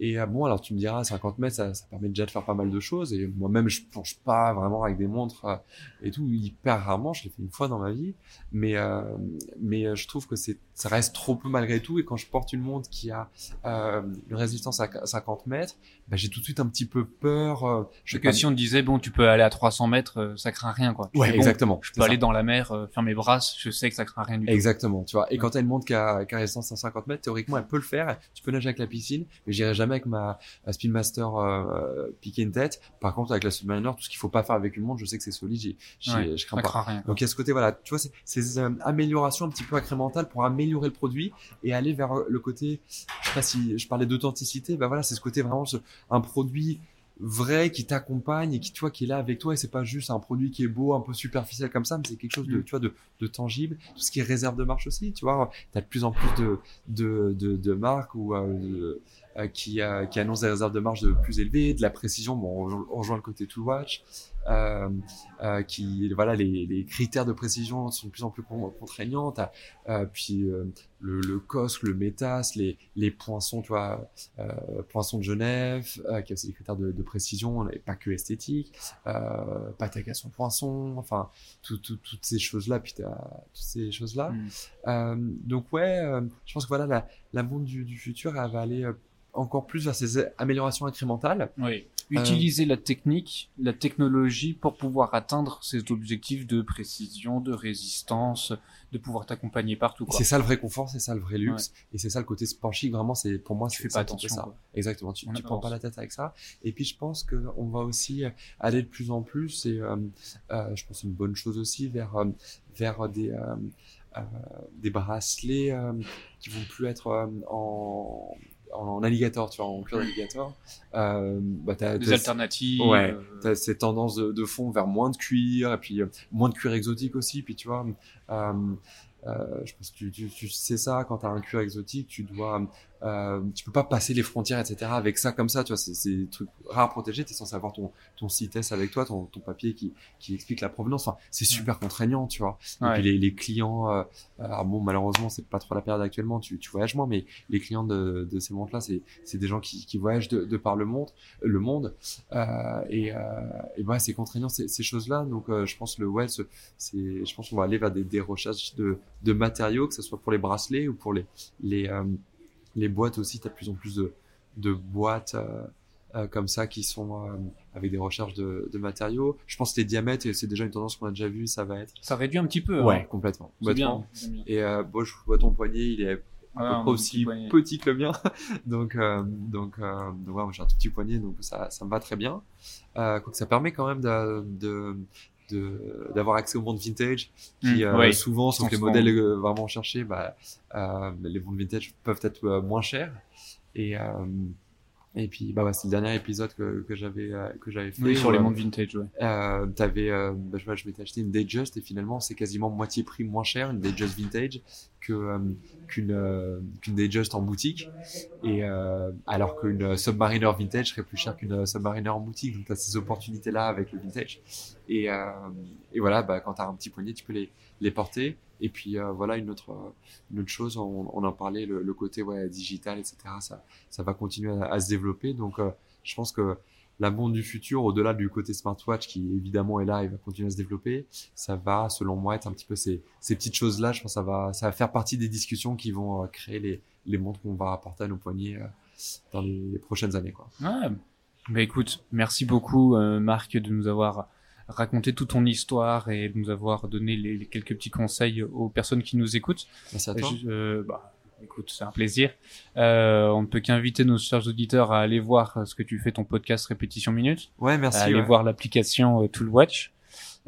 et bon, alors tu me diras, 50 mètres, ça, ça, permet déjà de faire pas mal de choses. Et moi-même, je plonge pas vraiment avec des montres euh, et tout, hyper rarement. Je l'ai fait une fois dans ma vie, mais euh, mais je trouve que c'est ça reste trop peu malgré tout. Et quand je porte une montre qui a euh, une résistance à 50 mètres, bah, j'ai tout de suite un petit peu peur. Euh, je que si on te disait bon, tu peux aller à 300 mètres, euh, ça craint rien quoi. Ouais, bon, exactement. Je peux aller dans la mer, euh, faire mes brasses, je sais que ça craint rien du tout. Exactement, tu vois. Et ouais. quand t'as une montre qui a, qui a résistance à 50 mètres, théoriquement, elle peut le faire. Tu peux nager avec la piscine, mais j'irai jamais avec ma, ma Speedmaster euh, piquer une tête. Par contre, avec la Submariner, tout ce qu'il faut pas faire avec une montre, je sais que c'est solide, j'ai, ouais, je crains pas. Rien, Donc il y a ce côté, voilà, tu vois, c'est ces euh, améliorations un petit peu incrémentales pour améliorer le produit et aller vers le côté, je sais pas si je parlais d'authenticité, bah voilà, c'est ce côté vraiment ce, un produit vrai qui t'accompagne et qui tu vois qui est là avec toi et c'est pas juste un produit qui est beau un peu superficiel comme ça mais c'est quelque chose de mm. tu vois de, de, tangible tout ce qui est réserve de marche aussi tu vois t'as de plus en plus de de de, de marques ou euh, euh, qui euh, qui annoncent des réserves de marche de plus élevées de la précision. Bon on, rejoint le côté to watch euh, euh, qui voilà les, les, critères de précision sont de plus en plus contraignants. Euh, puis euh, le, le COSC le METAS les, les poinçons tu vois euh, poinçons de Genève euh, qui a aussi des critères de, de précision et pas que esthétique euh, patac à son poinçon enfin tout, tout, toutes ces choses là puis t'as toutes ces choses là mm. donc ouais je pense que voilà la, la montre du, du futur elle va aller encore plus vers ces améliorations incrémentales. Oui. Utiliser la technique, la technologie pour pouvoir atteindre ces objectifs de précision, de résistance, de pouvoir t'accompagner partout. C'est ça le vrai confort, c'est ça le vrai luxe, et c'est ça le côté chic. Vraiment, c'est pour moi, fais pas attention. Ça. Exactement, tu, tu prends pas la tête avec ça. Et puis je pense que on va aussi aller de plus en plus, et euh, euh, je pense une bonne chose aussi vers euh, vers des euh, euh, des bracelets qui vont plus être en en alligator, tu vois, en cuir d'alligator. Euh, bah, t'as, des alternatives. Ouais. Euh... T'as ces tendances de, de, fond vers moins de cuir et puis euh, moins de cuir exotique aussi. Puis tu vois, euh, euh, je pense que tu, tu, tu sais ça quand t'as un cuir exotique, tu dois euh, tu peux pas passer les frontières, etc. avec ça comme ça, tu vois, c'est des trucs rares protégés, tu es censé avoir ton, ton CITES avec toi, ton, ton papier qui, qui explique la provenance, enfin, c'est super contraignant, tu vois. Et puis les, les clients, euh, alors bon, malheureusement, c'est pas trop la période actuellement, tu, tu voyages moins, mais les clients de, de ces montres-là, c'est des gens qui, qui voyagent de, de par le monde, le monde, euh, et, euh, et bah, c'est contraignant ces, ces choses-là, donc euh, je pense le ouais, c'est, je pense qu'on va aller vers des, des recherches de, de matériaux, que ce soit pour les bracelets ou pour les, les euh, les boîtes aussi, tu as de plus en plus de, de boîtes euh, euh, comme ça qui sont euh, avec des recherches de, de, matériaux. Je pense que les diamètres, c'est déjà une tendance qu'on a déjà vu, ça va être. Ça réduit un petit peu. Ouais, hein. complètement. C'est bien, Et euh, bon, je vois ton poignet, il est à peu aussi petit, que le mien. donc, euh, donc, euh, donc ouais, j'ai un tout petit poignet, donc ça, ça me va très bien. Euh, ça permet quand même de, de, d'avoir accès au monde vintage qui mmh, euh, souvent sont les modèles euh, vraiment cherchés bah, euh, les mondes vintage peuvent être moins chers. Et et puis bah, bah c'est le dernier épisode que, que j'avais que j'avais fait oui, sur les mondes vintage ouais. euh, t'avais bah, je, je m'étais acheté une Datejust et finalement c'est quasiment moitié prix moins cher une Datejust vintage que qu'une qu'une Datejust en boutique. Et alors qu'une Submariner vintage serait plus cher qu'une Submariner en boutique. Donc t'as ces opportunités là avec le vintage. Et, euh, et voilà, bah, quand tu as un petit poignet, tu peux les, les porter. Et puis euh, voilà, une autre, une autre chose, on, on en parlait, le, le, côté ouais, digital, etc. Ça, ça va continuer à, se développer. Donc euh, je pense que la monde du futur, au-delà du côté smartwatch qui évidemment est là et va continuer à se développer, ça va, selon moi, être un petit peu ces, ces petites choses-là. Je pense que ça va, ça va faire partie des discussions qui vont créer les, les montres qu'on va apporter à nos poignets dans les prochaines années. Quoi. Ouais. Bah écoute, merci beaucoup Marc de nous avoir raconter toute ton histoire et nous avoir donné les, quelques petits conseils aux personnes qui nous écoutent. Merci à toi. Euh, bah, écoute, c'est un plaisir. Euh, on ne peut qu'inviter nos chers auditeurs à aller voir ce que tu fais ton podcast Répétition Minute. Ouais, merci. À aller voir l'application euh, Toolwatch,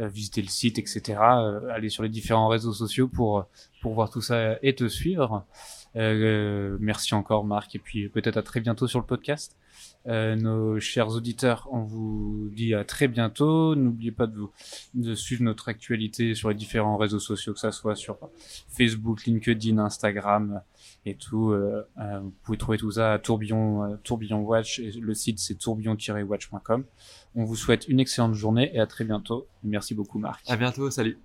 euh, visiter le site, etc. Euh, aller sur les différents réseaux sociaux pour pour voir tout ça et te suivre. Euh, merci encore Marc et puis peut-être à très bientôt sur le podcast. Euh, nos chers auditeurs, on vous dit à très bientôt. N'oubliez pas de, vous, de suivre notre actualité sur les différents réseaux sociaux, que ça soit sur Facebook, LinkedIn, Instagram et tout. Euh, euh vous pouvez trouver tout ça à Tourbillon, euh, Tourbillon Watch. Le site c'est tourbillon-watch.com. On vous souhaite une excellente journée et à très bientôt. Merci beaucoup Marc. À bientôt, salut.